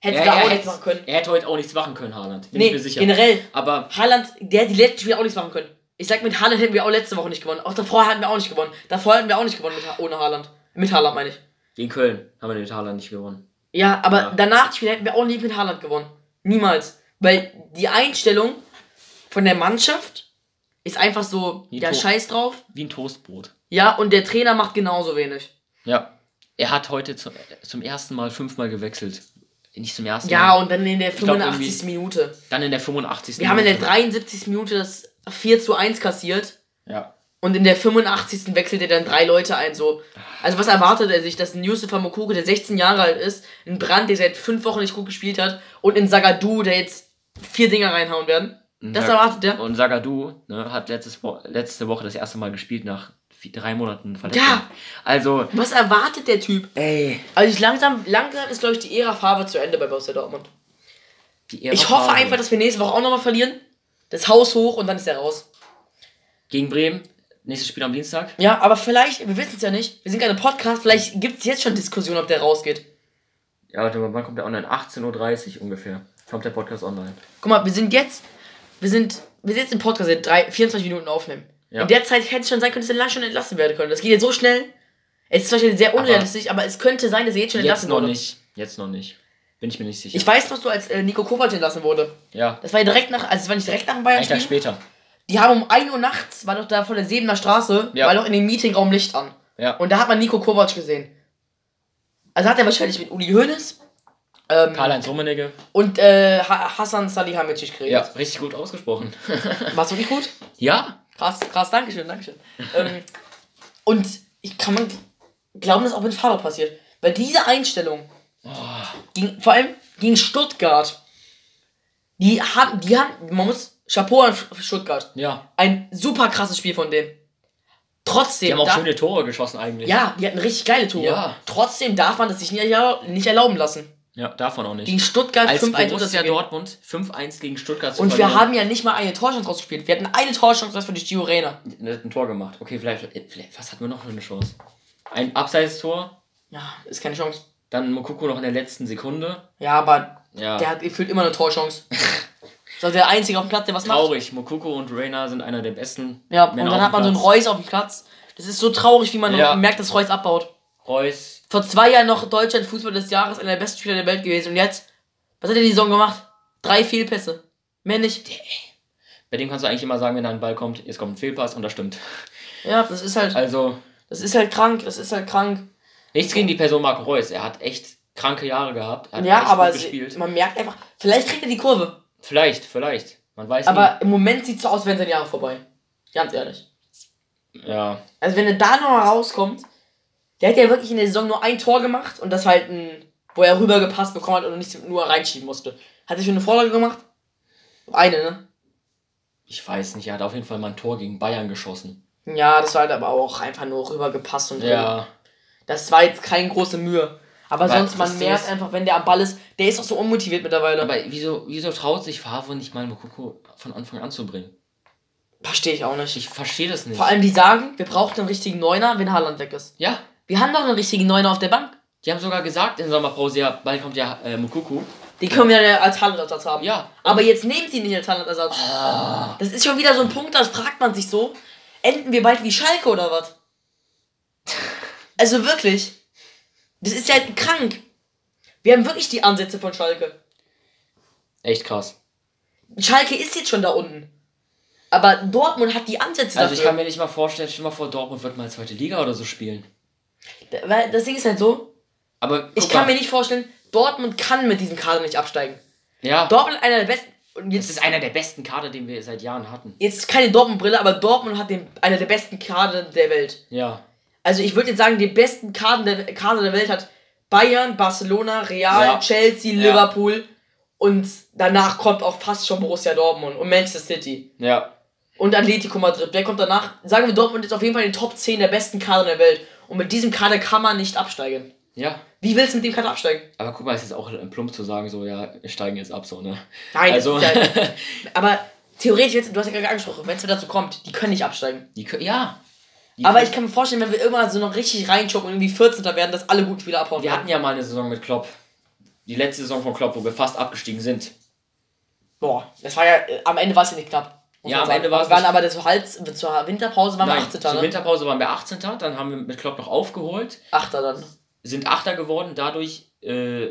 hätte Er, da er, auch nichts machen können. er hätte heute auch nichts machen können, Haaland. Bin Nee, ich mir sicher. generell. Aber Haaland, der hätte die letzten Spiele auch nichts machen können. Ich sag, mit Haaland hätten wir auch letzte Woche nicht gewonnen. Auch davor hatten wir auch nicht gewonnen. Davor hatten wir auch nicht gewonnen mit, ohne Haaland. Mit Haaland meine ich. gegen Köln haben wir den Haaland nicht gewonnen. Ja, aber Ja. danach die Spiele hätten wir auch nie mit Haaland gewonnen. Niemals. Weil die Einstellung von der Mannschaft ist einfach so, Wie ja, to- scheiß drauf. Wie ein Toastbrot. Ja, und der Trainer macht genauso wenig. Ja. Er hat heute zum, zum ersten Mal fünfmal gewechselt. Nicht zum ersten Ja, Mal. und dann in der glaub, 85. Minute. Dann in der 85. Wir haben in der Minute. 73. Minute das 4 zu 1 kassiert. Ja. Und in der 85. wechselt er dann drei Leute ein. So. Also was erwartet er sich, dass ein Yusufa Mokoko, der 16 Jahre alt ist, ein Brand, der seit fünf Wochen nicht gut gespielt hat, und in Sagadu, der jetzt vier Dinger reinhauen werden? Das Sag- erwartet er. Und Sagadu ne, hat letztes letzte Woche das erste Mal gespielt nach vier, drei Monaten Verletzung. Ja. Also, Was erwartet der Typ? ey. Also ich langsam, langsam ist, glaube ich, die Ära Farbe zu Ende bei Borussia Dortmund. Die Ich hoffe einfach, dass wir nächste Woche auch nochmal verlieren. Das Haus hoch und dann ist er raus. Gegen Bremen, nächstes Spiel am Dienstag. Ja, aber vielleicht, wir wissen es ja nicht, wir sind gerade Podcast, vielleicht gibt es jetzt schon Diskussion, ob der rausgeht. Ja, warte mal, wann kommt der online? 18.30 Uhr ungefähr. Kommt der Podcast online. Guck mal, wir sind jetzt, wir sind, wir sind jetzt im Podcast seit drei, 24 Minuten aufnehmen. Ja. In der Zeit hätte es schon sein können, dass er lang schon entlassen werden können. Das geht jetzt so schnell. Es ist zum Beispiel sehr unrealistisch, aber, es könnte sein, dass er jetzt schon Jetzt entlassen noch wurde. nicht. Jetzt noch nicht. Bin ich mir nicht sicher. Ich weiß noch so, als äh, Nico Kovac entlassen wurde. ja, Das war ja direkt nach, also es war nicht direkt nach dem einen Tag Bayern-Spiel. später. Die haben um 1 Uhr nachts, war doch da vor der Sebener Straße, Ja. war doch in dem Meetingraum Licht an. Ja. Und da hat man Nico Kovac gesehen. Also hat er wahrscheinlich mit Uli Hoeneß ähm, Karl-Heinz Rummenigge. und äh, Ha- Hassan Salihamidzic geredet. Ja, richtig gut ausgesprochen. [LAUGHS] War's wirklich gut? ja, Krass, krass, Dankeschön, Dankeschön. ähm, und ich kann man glauben, dass auch mit Faber passiert. Weil diese Einstellung, Oh, gegen, vor allem gegen Stuttgart, die haben, die haben, man muss Chapeau an Stuttgart. ja. Ein super krasses Spiel von denen. Trotzdem, Die haben auch da- schöne Tore geschossen eigentlich. ja, die hatten richtig geile Tore. Ja. Trotzdem darf man das sich nicht, erlau- nicht erlauben lassen. Ja, davon auch nicht. Gegen Stuttgart Als 5-1 Borussia runterzuspielen. Dortmund 5-1 gegen Stuttgart zu Und wir verlieren. haben ja nicht mal eine Torchance rausgespielt. Wir hatten eine Torchance, das war die Gio Reyna. Der hat ein Tor gemacht. Okay, vielleicht, vielleicht was hatten wir noch für eine Chance? Ein Abseits-Tor, Ja, ist keine Chance. dann Mokoko noch in der letzten Sekunde. Ja, aber Ja, der hat gefühlt immer eine Torchance. [LAUGHS] Ist der Einzige auf dem Platz, der was macht. traurig. Mokoko und Reina sind einer der besten. Ja, und Männer dann auf hat man so dem einen Platz. Reus auf dem Platz. Das ist so traurig, wie man Ja. merkt, dass Reus abbaut. Reus, Vor zwei Jahren noch Deutschland Fußball des Jahres, einer der besten Spieler der Welt gewesen. Und jetzt, was hat er die Saison gemacht? Drei Fehlpässe. Mehr nicht. bei dem kannst du eigentlich immer sagen, wenn da ein Ball kommt, jetzt kommt ein Fehlpass und das stimmt. [LAUGHS] Ja, das ist halt, Also, das ist halt krank, das ist halt krank. nichts gegen die Person Marco Reus. Er hat echt kranke Jahre gehabt. Er hat Ja, aber man merkt einfach, vielleicht kriegt er die Kurve. Vielleicht, vielleicht. Man weiß Aber im Moment sieht es so aus, wenn seine Jahre vorbei. Ganz ehrlich. nie. Ja, Also wenn er da noch rauskommt, der hat ja wirklich in der Saison nur ein Tor gemacht und das halt ein, wo er rübergepasst bekommen hat und nicht nur reinschieben musste. Hat er schon eine Vorlage gemacht? Eine, ne? ich weiß nicht. Er hat auf jeden Fall mal ein Tor gegen Bayern geschossen. Ja, das war halt aber auch einfach nur rübergepasst und Ja. Das war jetzt keine große Mühe. Aber Weil sonst, man das merkt einfach, wenn der am Ball ist, der ist auch so unmotiviert mittlerweile. Aber wieso, wieso traut sich Favre nicht mal Mokoko von Anfang an zu bringen? Verstehe ich auch nicht. Ich verstehe das nicht. Vor allem, die sagen, wir brauchen einen richtigen Neuner, wenn Haaland weg ist. ja, Wir haben doch einen richtigen Neuner auf der Bank. die haben sogar gesagt in der Sommerpause, ja, bald kommt ja äh, Mokoko. Den können wir ja als Haaland-Ersatz haben. Ja. Aber jetzt nehmen sie nicht als Haaland-Ersatz. Ah. Das ist schon wieder so ein Punkt, da fragt man sich so, enden wir bald wie Schalke oder was? [LAUGHS] Also wirklich. Das ist ja krank. Wir haben wirklich die Ansätze von Schalke. Echt krass. Schalke ist jetzt schon da unten. Aber Dortmund hat die Ansätze Also ich dafür. kann mir nicht mal vorstellen, stell dir mal vor, Dortmund wird mal zweite Liga oder so spielen. Weil das Ding ist halt so, Aber ich kann mal, mir nicht vorstellen, Dortmund kann mit diesem Kader nicht absteigen. Ja, Dortmund ist einer der besten. Und das jetzt ist einer der besten Kader, den wir seit Jahren hatten. jetzt keine Dortmund-Brille, aber Dortmund hat den, einer der besten Kader der Welt. Ja. Also ich würde jetzt sagen, den besten Kader der, Kader der Welt hat Bayern, Barcelona, Real, Ja. Chelsea, Ja. Liverpool und danach kommt auch fast schon Borussia Dortmund und Manchester City Ja. und Atletico Madrid. Wer kommt danach? Sagen wir, Dortmund ist auf jeden Fall in den Top 10 der besten Kader der Welt und mit diesem Kader kann man nicht absteigen. Ja. Wie willst du mit dem Kader absteigen? Aber guck mal, es ist auch plump zu sagen, so, ja, wir steigen jetzt ab, so, ne? Nein, Also, ja, [LAUGHS] aber theoretisch, jetzt- du hast ja gerade angesprochen, wenn es dazu kommt, die können nicht absteigen. die können, ja. Die Aber ich kann mir vorstellen, wenn wir irgendwann so noch richtig reinschocken und irgendwie 14. werden, dass alle gut Spieler abhauen. Wir werden. hatten ja mal eine Saison mit Klopp. Die letzte Saison von Klopp, wo wir fast abgestiegen sind. Boah, das war ja, äh, am Ende war es ja nicht knapp. Ja, am sagen. Ende war es Wir waren aber das so Hals, zur Winterpause waren wir 18. zur Ne? Winterpause waren wir 18. Dann haben wir mit Klopp noch aufgeholt, 8. dann. sind Achter geworden, dadurch äh,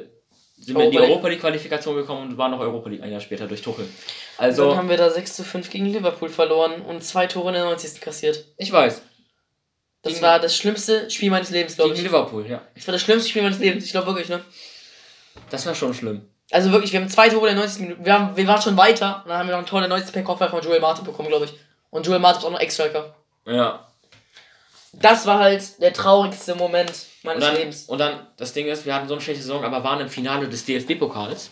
sind wir in die Europa League. Europa Qualifikation gekommen und waren noch Europa League ein Jahr später durch Tuchel. dann Also, haben wir da 6 zu 5 gegen Liverpool verloren und zwei Tore in der 90. kassiert. ich weiß. Das Gegen- war das schlimmste Spiel meines Lebens, glaube Gegen ich. Liverpool, ja. Das war das schlimmste Spiel meines Lebens, ich glaube wirklich, ne? Das war schon schlimm. Also wirklich, wir haben zwei Tore der 90. Minute. Wir, haben, wir waren schon weiter und dann haben wir noch ein Tor der 90. per Kopfball von Joel Martin bekommen, glaube ich. Und Joel Martin ist auch noch Ex-Striker. Ja. Das war halt der traurigste Moment Und meines dann, Lebens. und dann, das Ding ist, wir hatten so eine schlechte Saison, aber waren im Finale des DFB-Pokals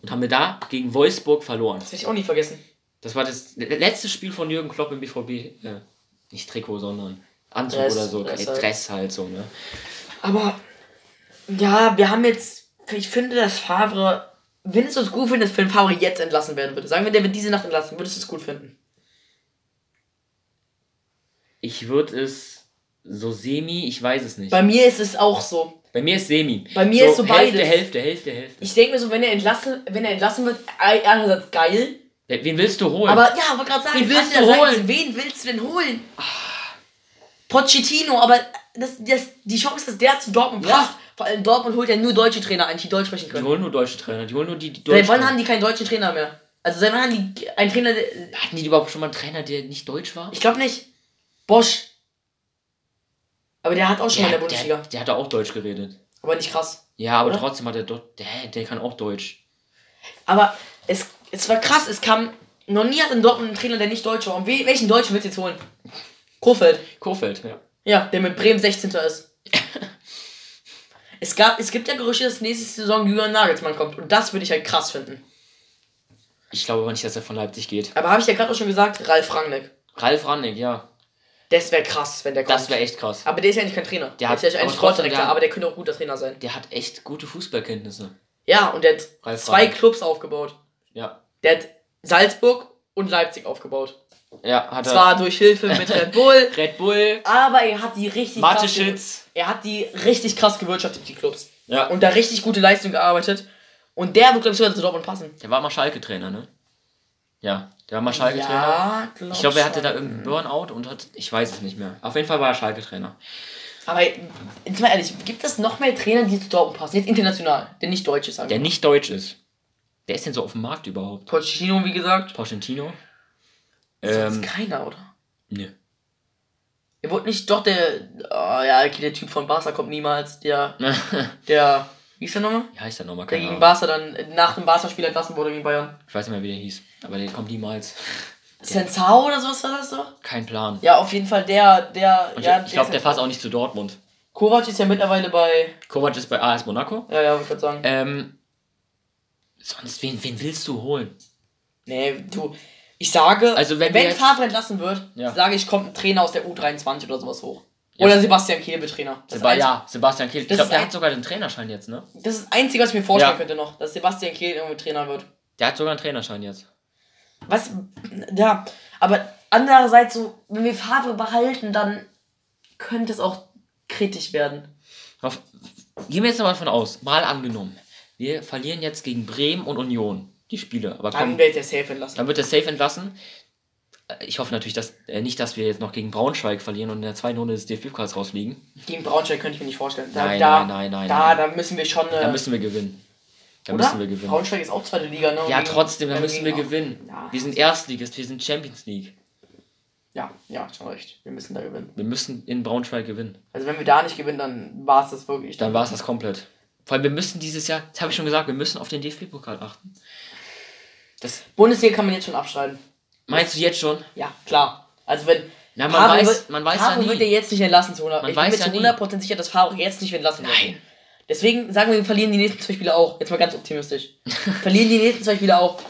und haben wir da gegen Wolfsburg verloren. Das werde ich auch nie vergessen. Das war das letzte Spiel von Jürgen Klopp im BVB. Äh, nicht Trikot, sondern Anzug Dress, oder so. Dress Dress halt. so, ne? Aber ja, wir haben jetzt. Ich finde, dass Favre. Du es gut finden, dass Film Favre jetzt entlassen werden würde? Sagen wir, der wird diese Nacht entlassen. Würdest du es gut finden? Ich würde es so semi, ich weiß es nicht. Bei mir ist es auch so. Bei mir ist semi. Bei mir ist so Hälfte, beides. Hälfte, Hälfte, Hälfte. Ich denke mir so, wenn er entlassen, wenn er entlassen wird, ei- einerseits geil. Wen willst du holen? Aber ja, wollte gerade sagen, Wen willst du holen? Wen willst du denn holen? Pochettino, aber das, das, die Chance, dass der zu Dortmund Ja. passt. Vor allem Dortmund holt ja nur deutsche Trainer ein, die Deutsch sprechen die können. holen nur deutsche Trainer. Die holen nur die, die Seit Deutsch wann können. haben die keinen deutschen Trainer mehr? Also seit wann haben die einen Trainer, der, Hatten die überhaupt schon mal einen Trainer, der nicht deutsch war? Ich glaube nicht. Bosch. Aber der hat auch schon mal in der der, Bundesliga. der, der hat auch Deutsch geredet. Aber nicht krass. Ja, aber Oder? trotzdem hat er dort. Der, der kann auch Deutsch. Aber es, es war krass. Es kam. Noch nie hat in Dortmund einen Trainer, der nicht Deutsch war. Und we, welchen Deutschen willst du jetzt holen? Kofeld. Kofeld, ja. Ja, der mit Bremen 16. ist. es, gab, es gibt ja Gerüchte, dass nächste Saison Jürgen Nagelsmann kommt. Und das würde ich halt krass finden. Ich glaube aber nicht, dass er von Leipzig geht. Aber habe ich ja gerade auch schon gesagt, Ralf Rangnick. Ralf Rangnick, ja. Das wäre krass, wenn der kommt. Das wäre echt krass. Aber der ist ja eigentlich kein Trainer. Der, der hat, ist ja eigentlich Sportdirektor, aber der könnte auch guter Trainer sein. Der hat echt gute Fußballkenntnisse. Ja, und der hat Ralf zwei Ralf. Clubs aufgebaut. Ja. Der hat Salzburg und Leipzig aufgebaut. Ja, hat er. Zwar durch Hilfe mit Red Bull. [LAUGHS] Red Bull. Aber er hat die richtig krass. Er hat die richtig krass gewirtschaftet, die Clubs. Ja. Und da richtig gute Leistung gearbeitet. Und der wird, glaube ich, sogar zu Dortmund passen. Der war mal Schalke-Trainer, ne? Ja, der war mal Schalke-Trainer. Ja, glaub ich glaube, er hatte da irgendeinen Burnout und hat. Ich weiß es nicht mehr. Auf jeden Fall war er Schalke-Trainer. Aber jetzt mal ehrlich, gibt es noch mehr Trainer, die zu Dortmund passen? Jetzt international, der nicht deutsch ist. Der nicht deutsch ist. Wer ist denn so auf dem Markt überhaupt? Pochettino, wie gesagt. Pochettino. Ähm, ist keiner, oder? Nö. Er wurde nicht doch der. Oh, ja, der Typ von Barca kommt niemals. Der. [LAUGHS] der. Wie ist der nochmal? Wie heißt der nochmal? Der gegen Barca dann nach dem Barca-Spiel entlassen wurde gegen Bayern. Ich weiß nicht mehr, wie der hieß. Aber der kommt niemals. [LAUGHS] Sensao oder sowas war das doch? Kein Plan. Ja, auf jeden Fall der, der. Und ja, ich glaube, der passt auch nicht zu Dortmund. Kovac ist ja mittlerweile bei. Kovac ist bei AS Monaco. Ja, ja, ich würde sagen. Ähm, sonst, wen, wen willst du holen? Nee, du. Ich sage, also wenn, wenn Favre entlassen wird, ja. sage ich, kommt ein Trainer aus der U23 oder sowas hoch. Ja. Oder Sebastian Kehl Trainer. Seba ja, Sebastian Kehl. Ich glaube, der hat sogar den Trainerschein jetzt, ne? Das ist das Einzige, was ich mir vorstellen ja. könnte noch, dass Sebastian Kehl irgendwie Trainer wird. Der hat sogar einen Trainerschein jetzt. Was? Ja, aber andererseits, so, wenn wir Favre behalten, dann könnte es auch kritisch werden. Gehen wir jetzt mal davon aus, mal angenommen, wir verlieren jetzt gegen Bremen und Union die Spiele. Aber dann wird der Safe entlassen. Dann wird der Safe entlassen. Äh, ich hoffe natürlich, dass äh, nicht, dass wir jetzt noch gegen Braunschweig verlieren und in der zweiten Runde des DFB-Pokals rausfliegen. Gegen Braunschweig könnte ich mir nicht vorstellen. Da, nein, da, nein, nein, nein. Da, da müssen wir schon. Äh, da müssen wir gewinnen. Da oder? müssen wir gewinnen. Braunschweig ist auch zweite Liga, ne? Ja, gegen, trotzdem, da müssen wir gewinnen. Ja. Wir sind Erstligist, wir sind Champions League. Ja, ja, schon recht. Wir müssen da gewinnen. Wir müssen in Braunschweig gewinnen. Also wenn wir da nicht gewinnen, dann war es das wirklich. Dann war es das komplett. Vor allem, wir müssen dieses Jahr, das habe ich schon gesagt, wir müssen auf den DFB-Pokal achten. Das Bundesliga kann man jetzt schon abschreiben. Meinst du jetzt schon? Ja, klar. Also wenn. Na, man Favre weiß, man weiß Favre ja nie. wird er jetzt nicht entlassen zu 100. Man ich weiß bin mir ja zu 100% sicher, dass Favre jetzt nicht entlassen wird. Nein. Deswegen sagen wir, wir verlieren die nächsten zwei Spiele auch. Jetzt mal ganz optimistisch. [LAUGHS] verlieren die nächsten zwei Spiele auch.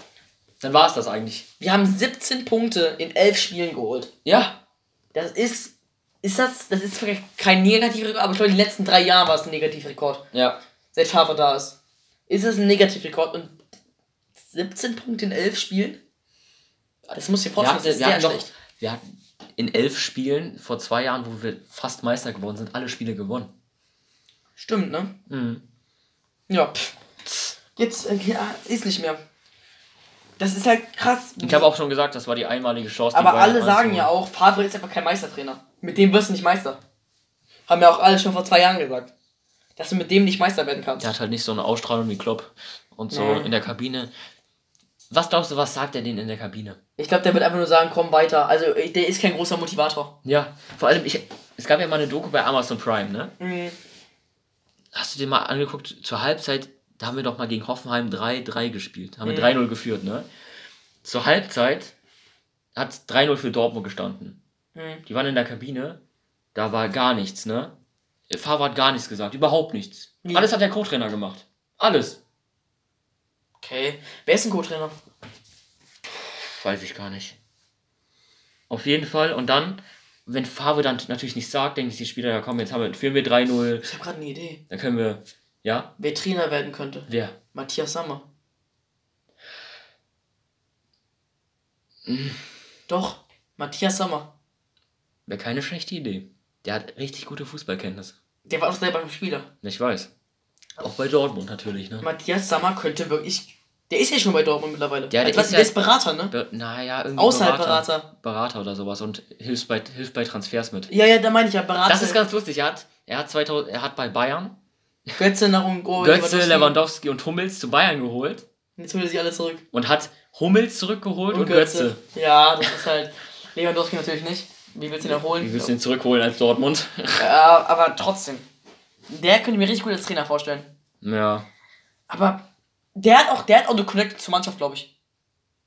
Dann war es das eigentlich. Wir haben 17 Punkte in 11 Spielen geholt. Ja. Das ist. Ist das. Das ist vielleicht kein Negativrekord, aber ich glaube, in den letzten drei Jahren war es ein Negativrekord. Ja. Seit Favre da ist. Ist es ein Negativrekord und 17 Punkte in 11 Spielen? Das muss ich vorstellen, das ist sehr schlecht. Noch, wir hatten in elf Spielen vor zwei Jahren, wo wir fast Meister geworden sind, alle Spiele gewonnen. Stimmt, ne? Mhm. Ja. Pff. Jetzt äh, ja, ist nicht mehr. Das ist halt krass. Ich habe auch schon gesagt, das war die einmalige Chance. Aber alle sagen ja auch, Favre ist einfach kein Meistertrainer. Mit dem wirst du nicht Meister. Haben ja auch alle schon vor zwei Jahren gesagt. Dass du mit dem nicht Meister werden kannst. Der hat halt nicht so eine Ausstrahlung wie Klopp. Und so nee. in der Kabine. Was glaubst du, was sagt er denen in der Kabine? Ich glaube, der wird einfach nur sagen, komm weiter. Also, der ist kein großer Motivator. Ja, vor allem, ich, es gab ja mal eine Doku bei Amazon Prime, ne? Mhm. Hast du dir mal angeguckt, zur Halbzeit, da haben wir doch mal gegen Hoffenheim 3-3 gespielt. Haben wir mhm. 3-0 geführt, ne? Zur Halbzeit hat 3-0 für Dortmund gestanden. Mhm. Die waren in der Kabine, da war gar nichts, ne? Favre hat gar nichts gesagt, überhaupt nichts. Mhm. Alles hat der Co-Trainer gemacht. Alles. Okay. Wer ist ein Co-Trainer? Weiß ich gar nicht. Auf jeden Fall. Und dann, wenn Favre dann natürlich nicht sagt, denken sich die Spieler, ja komm, jetzt haben wir, führen wir 3-0. Ich habe gerade eine Idee. Dann können wir, ja? Wer Trainer werden könnte? Wer? Matthias Sammer. Mhm. Doch, Matthias Sammer. Wäre keine schlechte Idee. Der hat richtig gute Fußballkenntnisse. Der war auch selber ein Spieler. Ich weiß. Auch bei Dortmund natürlich, ne? Matthias Sammer könnte wirklich. Der ist ja schon bei Dortmund mittlerweile. Der, der, ist, ja, der ist Berater, ne? Be naja, irgendwie. Außerhalb Berater, Berater. Berater. oder sowas und hilft bei, hilft bei Transfers mit. Ja, ja, da meine ich ja, Berater. Das ist ganz lustig. Er hat, er hat, 2000, er hat bei Bayern. Götze nach Ungo, Götze, Lewandowski. Lewandowski und Hummels zu Bayern geholt. Jetzt holt er sie alle zurück. Und hat Hummels zurückgeholt und, und Götze. Götze. Ja, das ist halt. [LAUGHS] Lewandowski natürlich nicht. Wie willst du ihn holen? Wie willst du ihn zurückholen als Dortmund? Ja, aber trotzdem. Der könnte ich mir richtig gut als Trainer vorstellen. Ja. Aber der hat auch, der hat auch eine Connection zur Mannschaft, glaube ich.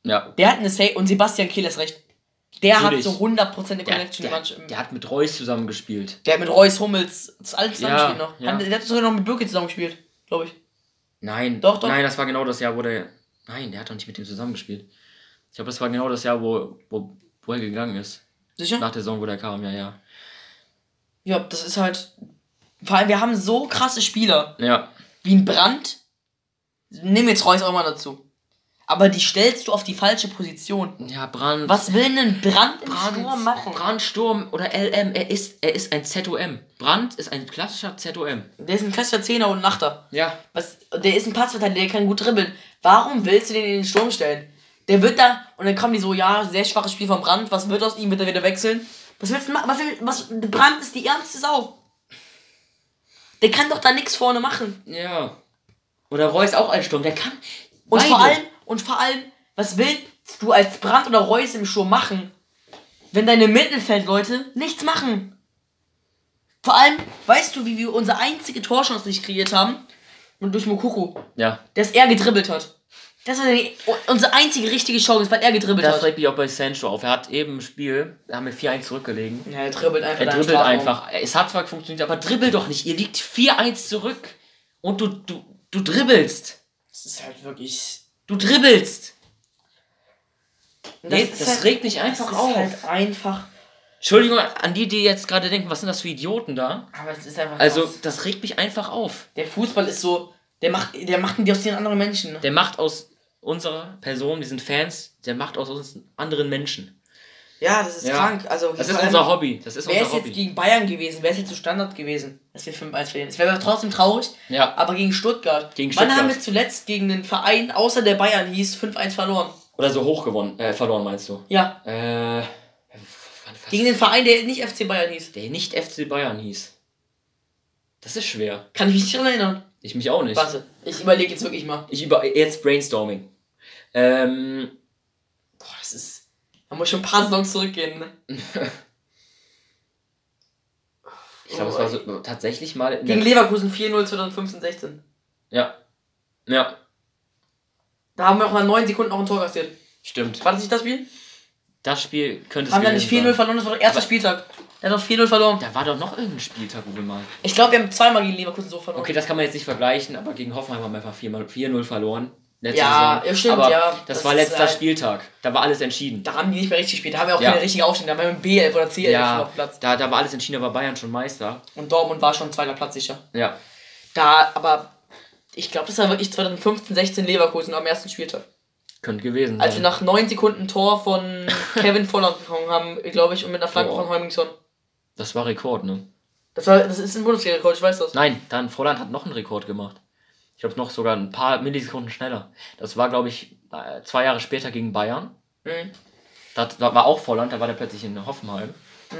Ja. Der hat eine Say und Sebastian Kehl ist recht. Der Natürlich. hat so 100% eine Connection der, der, der, hat mit Reus zusammengespielt. Der hat mit Reus, Hummels, das alles zusammengespielt ja, noch. Ja. Der hat sogar noch mit Birke zusammengespielt, glaube ich. Nein. Doch, doch. Nein, das war genau das Jahr, wo der. Nein, der hat doch nicht mit ihm zusammengespielt. Ich glaube, das war genau das Jahr, wo, wo, wo er gegangen ist. Sicher? Nach der Saison, wo der kam, ja, ja. Ja, das ist halt. Vor allem, wir haben so krasse Spieler. Ja. Wie ein Brand. Nimm jetzt Reus auch mal dazu. Aber die stellst du auf die falsche Position. Ja, Brand. Was will denn ein Brand im Brand, Sturm machen? Brand, Sturm oder LM, er ist, er ist ein ZOM. Brand ist ein klassischer ZOM. Der ist ein klassischer Zehner und ein Achter. Ja. Was, der ist ein Passverteidiger, der kann gut dribbeln. Warum willst du den in den Sturm stellen? Der wird da, und dann kommen die so, ja, sehr schwaches Spiel vom Brand, was wird aus ihm, wird er wieder wechseln? Was willst du machen? Was, will, was, Brand ist die ernste Sau. Der kann doch da nichts vorne machen. Ja. Oder Reus auch ein Sturm, der kann. Und beide. vor allem, und vor allem, was willst du als Brand oder Reus im Sturm machen, wenn deine Mittelfeldleute nichts machen? Vor allem, weißt du, wie wir unsere einzige Torchance nicht kreiert haben? Und durch Mokoko. Ja. Dass er gedribbelt hat. Das war die, unsere einzige richtige Chance, weil er gedribbelt Das hat. regt mich auch bei Sancho auf. Er hat eben im Spiel, da haben wir 4-1 zurückgelegen. Ja, er dribbelt einfach. Er dribbelt Strafraum. einfach. Es hat zwar funktioniert, aber dribbel doch nicht. Ihr liegt 4-1 zurück. Und du, du, du dribbelst. Das ist halt wirklich. Du dribbelst. Das, Nee, ist das halt, regt mich das einfach ist auf. halt einfach. Entschuldigung an die, die jetzt gerade denken, was sind das für Idioten da? Aber es ist einfach. Also, krass. das regt mich einfach auf. der Fußball ist so. Der macht, der macht die aus den anderen Menschen. Der macht aus unserer Person, wir sind Fans, der macht aus uns anderen Menschen. Ja, das ist Ja. krank. Also, Das ist unser Hobby. Das ist Wäre es jetzt gegen Bayern gewesen, wäre es jetzt so Standard gewesen, dass wir 5-1 verlieren. Es wäre trotzdem traurig, Ja. aber gegen Stuttgart. Gegen Wann Stuttgart. haben wir zuletzt gegen den Verein, außer der Bayern hieß, 5-1 verloren? Oder so hoch gewonnen, äh, verloren meinst du? Ja, Äh, gegen den Verein, der nicht FC Bayern hieß. der nicht FC Bayern hieß. Das ist schwer. Kann ich mich nicht daran erinnern. Ich mich auch nicht. Warte, ich überlege jetzt wirklich mal. Ich über jetzt Brainstorming. Ähm, Boah, das ist. Da muss ich schon ein paar Saisons zurückgehen, ne? [LAUGHS] ich glaube, es war so tatsächlich mal Gegen Leverkusen 4-0 2015, 16. Ja. Ja, Da haben wir auch nach 9 Sekunden noch ein Tor kassiert. stimmt. War das nicht das Spiel? Das Spiel könnte es Haben wir nicht gewesen 4-0 sein. verloren, das war der erste Aber- Spieltag. Der hat doch 4-0 verloren. Da war doch noch irgendein Spieltag, wo wir mal. Ich glaube, wir haben zweimal gegen Leverkusen so verloren. Okay, das kann man jetzt nicht vergleichen, aber gegen Hoffenheim haben wir einfach 4-0 4-0 verloren. Letzte Ja, Saison. ja, stimmt, aber ja. Das, Das war letzter halt- Spieltag. Da war alles entschieden. Da haben die nicht mehr richtig gespielt. Da haben wir auch Ja. keine richtige Aufstellung. Da haben wir mit B11 oder C11 schon Ja, auf Platz. da, da war alles entschieden, da war Bayern schon Meister. Und Dortmund war schon zweiter Platz sicher. Ja, Da, aber ich glaube, das war wirklich 2015, 16 Leverkusen am ersten Spieltag. könnte gewesen Als wir sein. nach 9 Sekunden Tor von [LAUGHS] Kevin Volland bekommen haben, glaube ich, und mit einer Flanke Boah. von Heumingson. Das war Rekord, ne? Das, war, das ist ein Bundesliga-Rekord, ich weiß das. Nein, dann Volland hat noch einen Rekord gemacht. Ich glaube noch sogar ein paar Millisekunden schneller. Das war, glaube ich, zwei Jahre später gegen Bayern. Mhm. Da, da war auch Volland, da war der plötzlich in Hoffenheim. Mhm.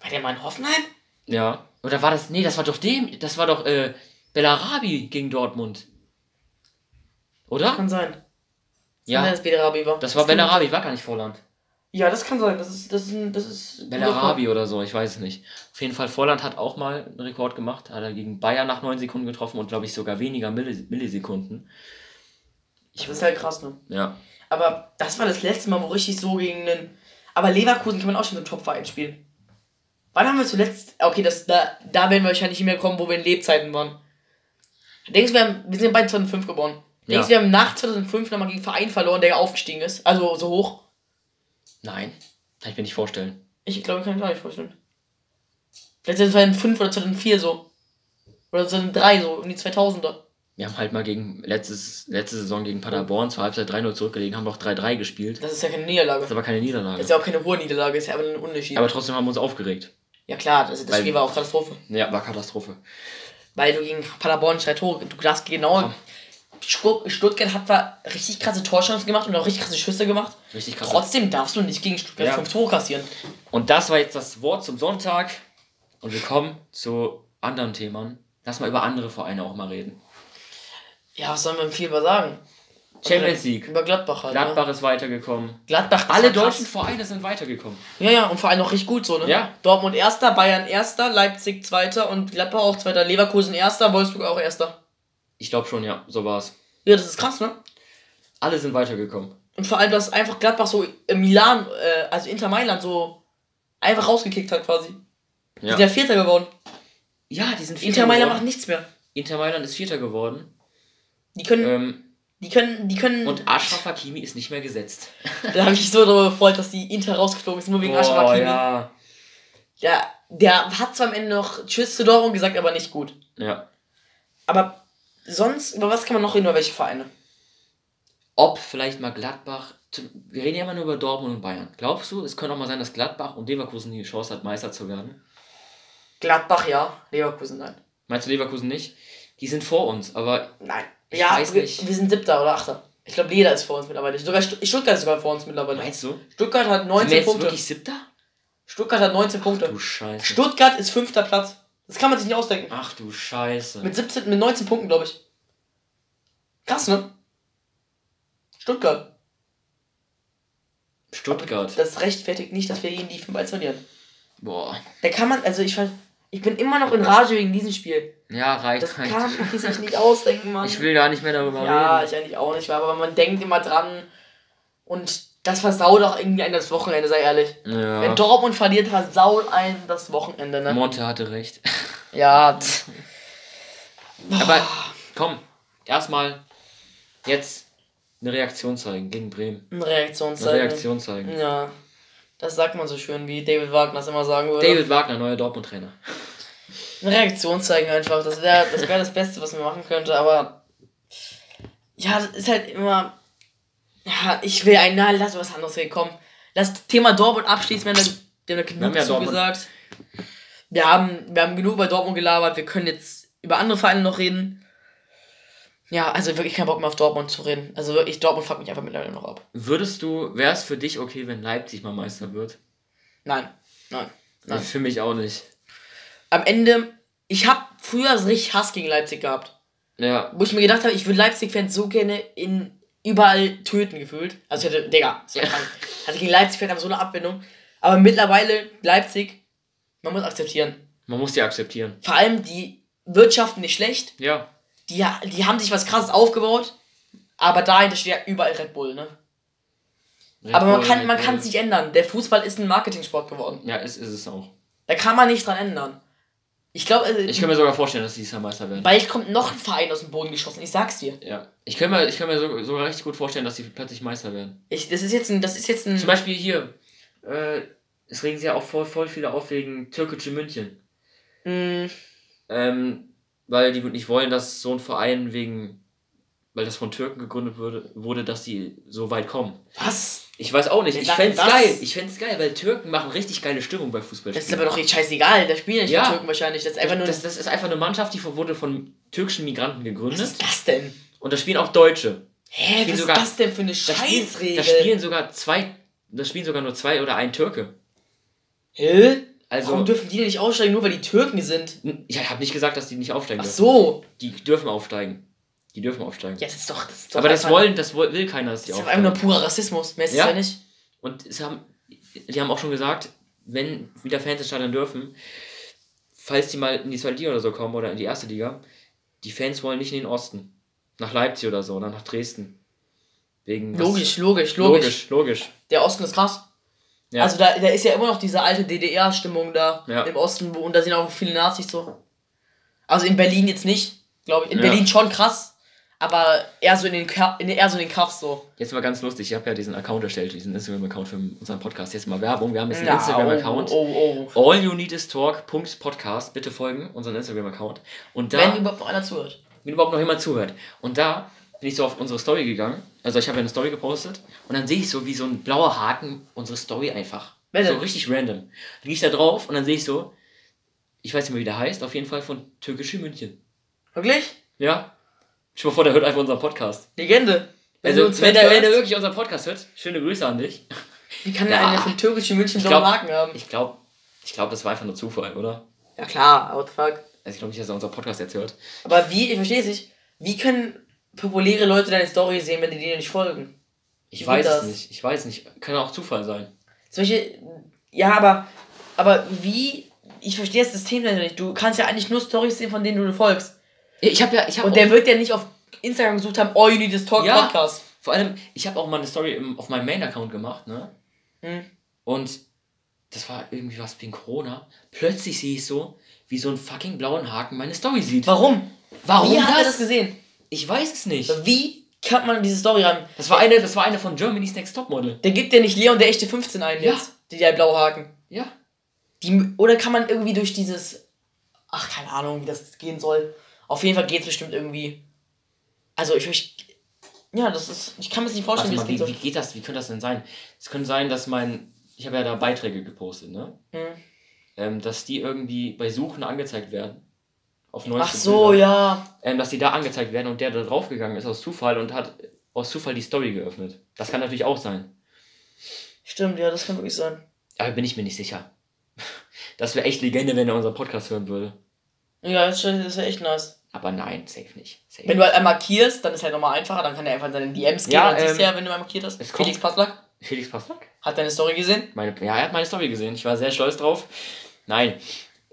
War der mal in Hoffenheim? Ja. Oder war das. Nee, das war doch dem. Das war doch äh, Bellarabi gegen Dortmund. Oder? Kann sein. Kann Ja. sein, dass Bellarabi war. Das war kann- Bellarabi, war gar nicht Volland. Ja, das kann sein. Das ist, das ist, ein- das ist Bellarabi oder so, ich weiß es nicht. Auf jeden Fall, Volland hat auch mal einen Rekord gemacht. Hat er gegen Bayern nach 9 Sekunden getroffen und glaube ich sogar weniger Millis Millisekunden. Punkt. Das ist halt krass, ne? Ja. Aber das war das letzte Mal, wo richtig so gegen einen. Aber Leverkusen kann man auch schon im Top-Verein spielen. Wann haben wir zuletzt. Okay, das, da, da werden wir wahrscheinlich nicht mehr kommen, wo wir in Lebzeiten waren. Denkst du, wir, haben, wir sind beide 2005 geboren. Denkst du, Ja. wir haben nach 2005 nochmal gegen einen Verein verloren, der aufgestiegen ist? Also so hoch? Nein. Kann ich mir nicht vorstellen. Ich glaube, kann ich mir auch nicht vorstellen. Vielleicht 2005 oder 2004 so. Oder 2003 so, um die 2000er. Wir haben halt mal gegen letztes, letzte Saison gegen Paderborn zur Halbzeit 3-0 zurückgelegen, haben doch 3-3 gespielt. Das ist ja keine Niederlage. Das ist aber keine Das Niederlage. ist ja auch keine hohe Niederlage, ist ja aber ein Unterschied. Aber trotzdem haben wir uns aufgeregt. ja klar, das, das Weil- Spiel war auch Katastrophe. Ja, war Katastrophe. Weil du gegen Paderborn drei Tore, du darfst genau. Ja. Stutt- Stuttgart hat zwar richtig krasse Torchancen gemacht und auch richtig krasse Schüsse gemacht. Richtig krass. Trotzdem darfst du nicht gegen Stuttgart Ja. fünf Tore kassieren. Und das war jetzt das Wort zum Sonntag. Und wir kommen zu anderen Themen. Lass mal über andere Vereine auch mal reden. Ja, was sollen wir viel über sagen? Champions League. Über Gladbach halt. Gladbach Ne? ist weitergekommen. Gladbach ist Alle deutschen Vereine sind weitergekommen. Ja, ja, und vor allem noch richtig gut so, ne? Ja. Dortmund erster, Bayern erster, Leipzig zweiter und Gladbach auch zweiter, Leverkusen erster, Wolfsburg auch erster. Ich glaube schon, ja, so war's. Ja, das ist krass, ne? Alle sind weitergekommen. Und vor allem, dass einfach Gladbach so Milan, äh, also Inter Mailand so einfach rausgekickt hat quasi. Die Ja, sind ja Vierter geworden. ja die sind Inter Mailand macht geworden. nichts mehr. Inter Mailand ist Vierter geworden. Die können. Ähm, Die können, die können. Und Ashraf Hakimi ist nicht mehr gesetzt. [LAUGHS] da habe ich mich so darüber gefreut, dass die Inter rausgeflogen ist, nur wegen Ashraf Hakimi. ja. Der, der hat zwar am Ende noch Tschüss zu Dortmund gesagt, aber nicht gut. Ja. Aber sonst, über was kann man noch reden, über welche Vereine? Ob vielleicht mal Gladbach. Wir reden ja immer nur über Dortmund und Bayern. Glaubst du, es könnte auch mal sein, dass Gladbach und Leverkusen die Chance hat, Meister zu werden? Gladbach ja, Leverkusen nein. Meinst du Leverkusen nicht? Die sind vor uns, aber Nein. Ich ja, weiß wir, nicht. wir sind siebter oder achter. Ich glaube, jeder ist vor uns mittlerweile. Sogar Stu- Stuttgart ist sogar vor uns mittlerweile. meinst du? Stuttgart hat Sind wir 19 jetzt Punkte. wirklich siebter? Stuttgart hat 19 Punkte. Du Scheiße. Stuttgart ist fünfter Platz. Das kann man sich nicht ausdenken. Ach du Scheiße. Mit 17, mit 19 Punkten, glaube ich. Krass, ne? Stuttgart. Stuttgart. Das rechtfertigt nicht, dass wir gegen die 5-1 verlieren. Boah. Da kann man, also ich ich bin immer noch in Rage wegen diesem Spiel. Ja, reicht. Das reicht. kann man sich nicht ausdenken, Mann. Ich will gar nicht mehr darüber Ja, reden. ich eigentlich auch nicht, aber man denkt immer dran und das versaut auch irgendwie ein das Wochenende, sei ehrlich. Wenn Ja. Dortmund verliert, versaut ein das Wochenende, ne? Monte hatte recht. [LAUGHS] Ja. Aber komm, erstmal jetzt eine Reaktion zeigen gegen Bremen. Eine Reaktion Eine zeigen. Reaktion zeigen. Ja. Das sagt man so schön, wie David Wagner es immer sagen würde. David Wagner, neuer Dortmund-Trainer. Eine Reaktion zeigen einfach. Das wäre das, wär das Beste, was man machen könnte, aber. Ja, das ist halt immer. Ja, ich will ein. Na, lass was anderes reden. Komm. Lass Thema Dortmund abschließen, wir haben da- wir genug ja Dortmund. zugesagt. Wir haben, wir haben genug über Dortmund gelabert. Wir können jetzt über andere Vereine noch reden. Ja, also wirklich keinen Bock mehr auf Dortmund zu reden. Also wirklich, Dortmund fuckt mich einfach mittlerweile noch ab. Würdest du, wäre es für dich okay, wenn Leipzig mal Meister wird? Nein, nein. Nein. Für mich auch nicht. Am Ende, ich habe früher richtig Hass gegen Leipzig gehabt. Ja, Wo ich mir gedacht habe, ich würde Leipzig-Fans so gerne in überall töten gefühlt. Also ich hätte, Digga, das war Ja. krank. Also gegen Leipzig-Fans einfach so eine Abwendung. Aber mittlerweile, Leipzig, man muss akzeptieren. man muss die akzeptieren. Vor allem, die wirtschaften nicht schlecht. Ja, Die, die haben sich was krasses aufgebaut. Aber dahinter steht ja überall Red Bull, ne? Red aber man Bull, kann man es nicht ändern. Der Fußball ist ein Marketingsport geworden. Ja, ist, ist es auch. Da kann man nicht dran ändern. Ich glaube, also, Ich kann mir sogar vorstellen, dass die dieses Jahr Meister werden. bald kommt noch ein Verein aus dem Boden geschossen. Ich sag's dir. Ja. Ich kann mir, ich kann mir so, sogar richtig gut vorstellen, dass die plötzlich Meister werden. Ich, das ist jetzt ein, das ist jetzt ein. Zum Beispiel hier, äh, es regen sich ja auch voll, voll viele auf wegen türkische München. mh, Ähm, weil die nicht wollen, dass so ein Verein wegen, weil das von Türken gegründet wurde, wurde, dass die so weit kommen. was? Ich weiß auch nicht. Wer Ich fänd's das? geil. Ich fänd's geil, weil Türken machen richtig geile Stimmung bei Fußballspielen. Das ist aber doch nicht scheißegal. Da spielen ja nicht Ja. die Türken wahrscheinlich. Das ist einfach nur. das, das ist einfach eine Mannschaft, die wurde von türkischen Migranten gegründet. was ist das denn? Und da spielen auch Deutsche. Hä, was sogar- ist das denn für eine Da Scheißregel? da spielen sogar zwei, da spielen sogar nur zwei oder ein Türke. Hä? Also, Warum dürfen die denn nicht aussteigen, nur weil die Türken sind? ich habe nicht gesagt, dass die nicht aufsteigen Ach dürfen. so. Die dürfen aufsteigen. Die dürfen aufsteigen. Ja, das ist doch. Das ist doch aber das wollen, das will keiner, dass die Das ist einfach aufsteigen. nur purer Rassismus. Mehr ist Ja. ja nicht. Und es haben, die haben auch schon gesagt, wenn wieder Fans ins Stadion dürfen, falls die mal in die zweite Liga oder so kommen oder in die erste Liga, die Fans wollen nicht in den Osten. Nach Leipzig oder so oder nach Dresden. Wegen Logisch, logisch, logisch, Logisch, logisch. Der Osten ist krass. Ja. Also da, da ist ja immer noch diese alte DDR-Stimmung da Ja. im Osten, wo, und da sind auch viele Nazis so. Also in Berlin jetzt nicht, glaube ich. In Ja. Berlin schon krass, aber eher so in den, Ka- in, eher so in den Kaffs so. Jetzt mal ganz lustig, ich habe ja diesen Account erstellt, diesen Instagram-Account für unseren Podcast. Jetzt mal Werbung. Wir haben jetzt einen Ja, Instagram-Account. Oh, oh, oh. All you need is talk.podcast. Bitte folgen, unseren Instagram-Account. Und da, Wenn überhaupt noch einer zuhört. wenn überhaupt noch jemand zuhört. Und da bin ich so auf unsere Story gegangen. Also ich habe ja eine Story gepostet. Und dann sehe ich so, wie so ein blauer Haken unsere Story einfach. Wer So richtig random. Dann gehe ich da drauf und dann sehe ich so, ich weiß nicht mehr, wie der heißt, auf jeden Fall von Türkische München. Wirklich? Ja? Dir mal vor, der hört einfach unseren Podcast. Legende. Wenn Also, wenn der, wenn der wirklich unseren Podcast hört, schöne Grüße an dich. Wie kann der Ja. von türkischen München Ich glaub- Haken haben? Ich glaube, ich glaub, das war einfach nur Zufall, oder? Ja klar, what the fuck. Also ich glaube nicht, dass er unseren Podcast jetzt hört. Aber wie, ich verstehe es nicht, wie können populäre Leute deine Story sehen, wenn die dir nicht folgen? Ich Wie weiß es nicht. Ich weiß nicht. Kann auch Zufall sein. Zum Beispiel, ja, aber, aber wie, ich verstehe das System nicht. Du kannst ja eigentlich nur Stories sehen, von denen du folgst. Ich habe ja, ich habe Und der wird ja nicht auf Instagram gesucht haben, all you need is talk Ja. Podcast. vor allem, ich habe auch mal eine Story im, auf meinem Main-Account gemacht, ne? Hm. Und das war irgendwie was wegen Corona. Plötzlich sehe ich so, wie so ein fucking blauen Haken meine Story sieht. Warum? Warum Wie hat er das? das gesehen? Ich weiß es nicht. Wie kann man diese Story ran? Das war eine, das war eine von Germany's Next Topmodel. Der gibt ja nicht Leon der echte 15 ein Ja. jetzt. Die der blaue Haken. Ja. Die, oder kann man irgendwie durch dieses. Ach, keine Ahnung, wie das gehen soll. Auf jeden Fall geht es bestimmt irgendwie. Also ich, ich. Ja, das ist. Ich kann mir das nicht Warte vorstellen, mal, wie wie, das wie geht geht das? Wie könnte das denn sein? Es könnte sein, dass mein. Ich habe ja da Beiträge gepostet, ne? so. Hm. Ähm, dass die irgendwie bei Suchen angezeigt werden. Auf neueste Ach so, Bilder. ja. Ähm, dass die da angezeigt werden und der da draufgegangen ist aus Zufall und hat aus Zufall die Story geöffnet. Das kann natürlich auch sein. Stimmt, ja, das kann wirklich sein. Aber bin ich mir nicht sicher. [LAUGHS] Das wäre echt Legende, wenn er unseren Podcast hören würde. Ja, das ist das ist ja echt nice. Aber nein, safe nicht. Safe. Wenn du halt einmal markierst, dann ist halt nochmal einfacher, dann kann er einfach in seine DMs gehen Ja, und siehst ähm, ja, wenn du mal markiert hast. Felix Passlack Felix Paslak? hat deine Story gesehen. Meine, ja, er hat meine Story gesehen. Ich war sehr stolz drauf. Nein,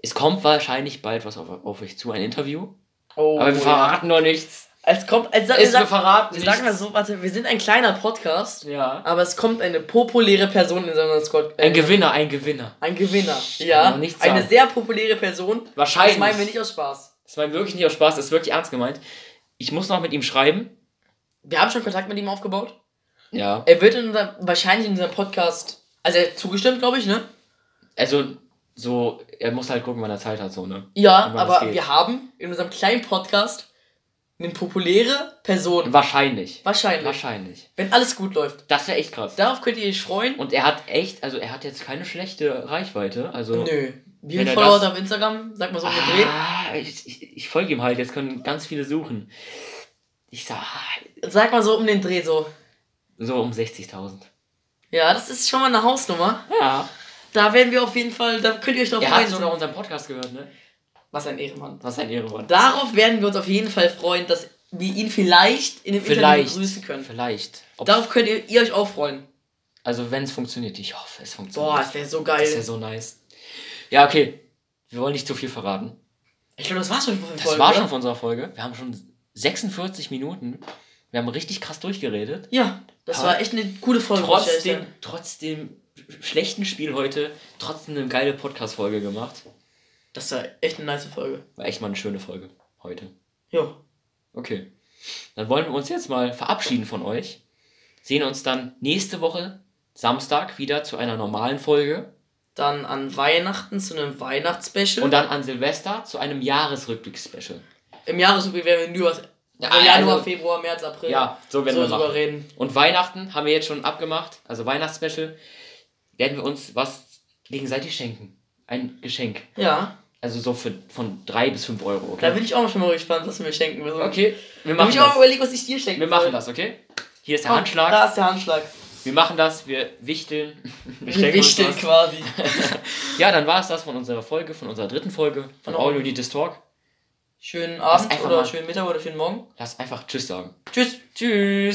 es kommt wahrscheinlich bald was auf, auf euch zu, ein Interview. Oh, Aber wir ja. verraten noch nichts. Es kommt, also, Es, wir, wir sag, verraten sagen mal so, warte, wir sind ein kleiner Podcast, Ja. aber es kommt eine populäre Person in unserem Squad. Ein Gewinner, ein Gewinner. Ein Gewinner. Ja. Eine sehr populäre Person. Wahrscheinlich. Das meinen wir nicht aus Spaß. Das war wirklich nicht aus Spaß, das ist wirklich ernst gemeint. Ich muss noch mit ihm schreiben. Wir haben schon Kontakt mit ihm aufgebaut. Ja. Er wird in unserem, wahrscheinlich in unserem Podcast, also er hat zugestimmt, glaube ich, ne? Also, so, er muss halt gucken, wann er Zeit hat, so, ne? Ja, aber wir haben in unserem kleinen Podcast eine populäre Person. Wahrscheinlich. Wahrscheinlich. Wahrscheinlich. Wenn alles gut läuft. Das wäre echt krass. Darauf könnt ihr euch freuen. Und er hat echt, also er hat jetzt keine schlechte Reichweite. Also. Nö. Wie viele er Follower hat er auf Instagram? Sag mal so umgedreht. Ah, ich, ich, ich folge ihm halt, jetzt können ganz viele suchen. Ich sag, Sag mal so um den Dreh so. so um 60.000. Ja, das ist schon mal eine Hausnummer. Ja. Da werden wir auf jeden Fall, da könnt ihr euch drauf Er hat freuen. sogar unseren Podcast gehört, ne? Was ein Ehrenmann. Was ein Ehrenmann. Darauf werden wir uns auf jeden Fall freuen, dass wir ihn vielleicht in dem Vielleicht. begrüßen können. Vielleicht. Ob, Darauf könnt ihr, ihr euch auch freuen. also wenn es funktioniert, ich hoffe, es funktioniert. Boah, das wäre so das wäre geil. so nice. Ja, okay. Wir wollen nicht zu viel verraten. Ich glaube, das war's schon von Das Folge. war oder? schon von unserer Folge. Wir haben schon 46 Minuten. Wir haben richtig krass durchgeredet. Ja, das Aber war echt eine gute Folge. Trotzdem, trotzdem schlechten Spiel heute, trotzdem eine geile Podcast-Folge gemacht. Das war echt eine nice Folge. War echt mal eine schöne Folge heute. Jo. Okay. Dann wollen wir uns jetzt mal verabschieden von euch. Sehen uns dann nächste Woche Samstag wieder zu einer normalen Folge. Dann an Weihnachten zu einem Weihnachtsspecial. Und dann an Silvester zu einem Jahresrückblick-Special. im Jahresrückblick werden wir nur was. Ja, also Januar, also- Februar, März, April. Ja, so werden so wir drüber reden. Und Weihnachten haben wir jetzt schon abgemacht, also Weihnachtsspecial, werden wir uns was gegenseitig schenken. Ein Geschenk. Ja. Also so für, von 3 bis 5 Euro, Da okay? bin ich auch schon mal gespannt, was du mir schenken willst. Okay, wir Da machen bin ich auch mal das. überlegt, was ich dir schenken Wir machen das, okay? Hier ist der Oh, Handschlag. Da ist der Handschlag. Wir machen das, wir wichteln. Wir Wir wichteln quasi. [LAUGHS] Ja, dann war es das von unserer Folge, von unserer dritten Folge von Genau. All You Need Is Talk. Schönen Abend oder mal- schönen Mittag oder schönen Morgen. Lass einfach Tschüss sagen. Tschüss. Tschüss.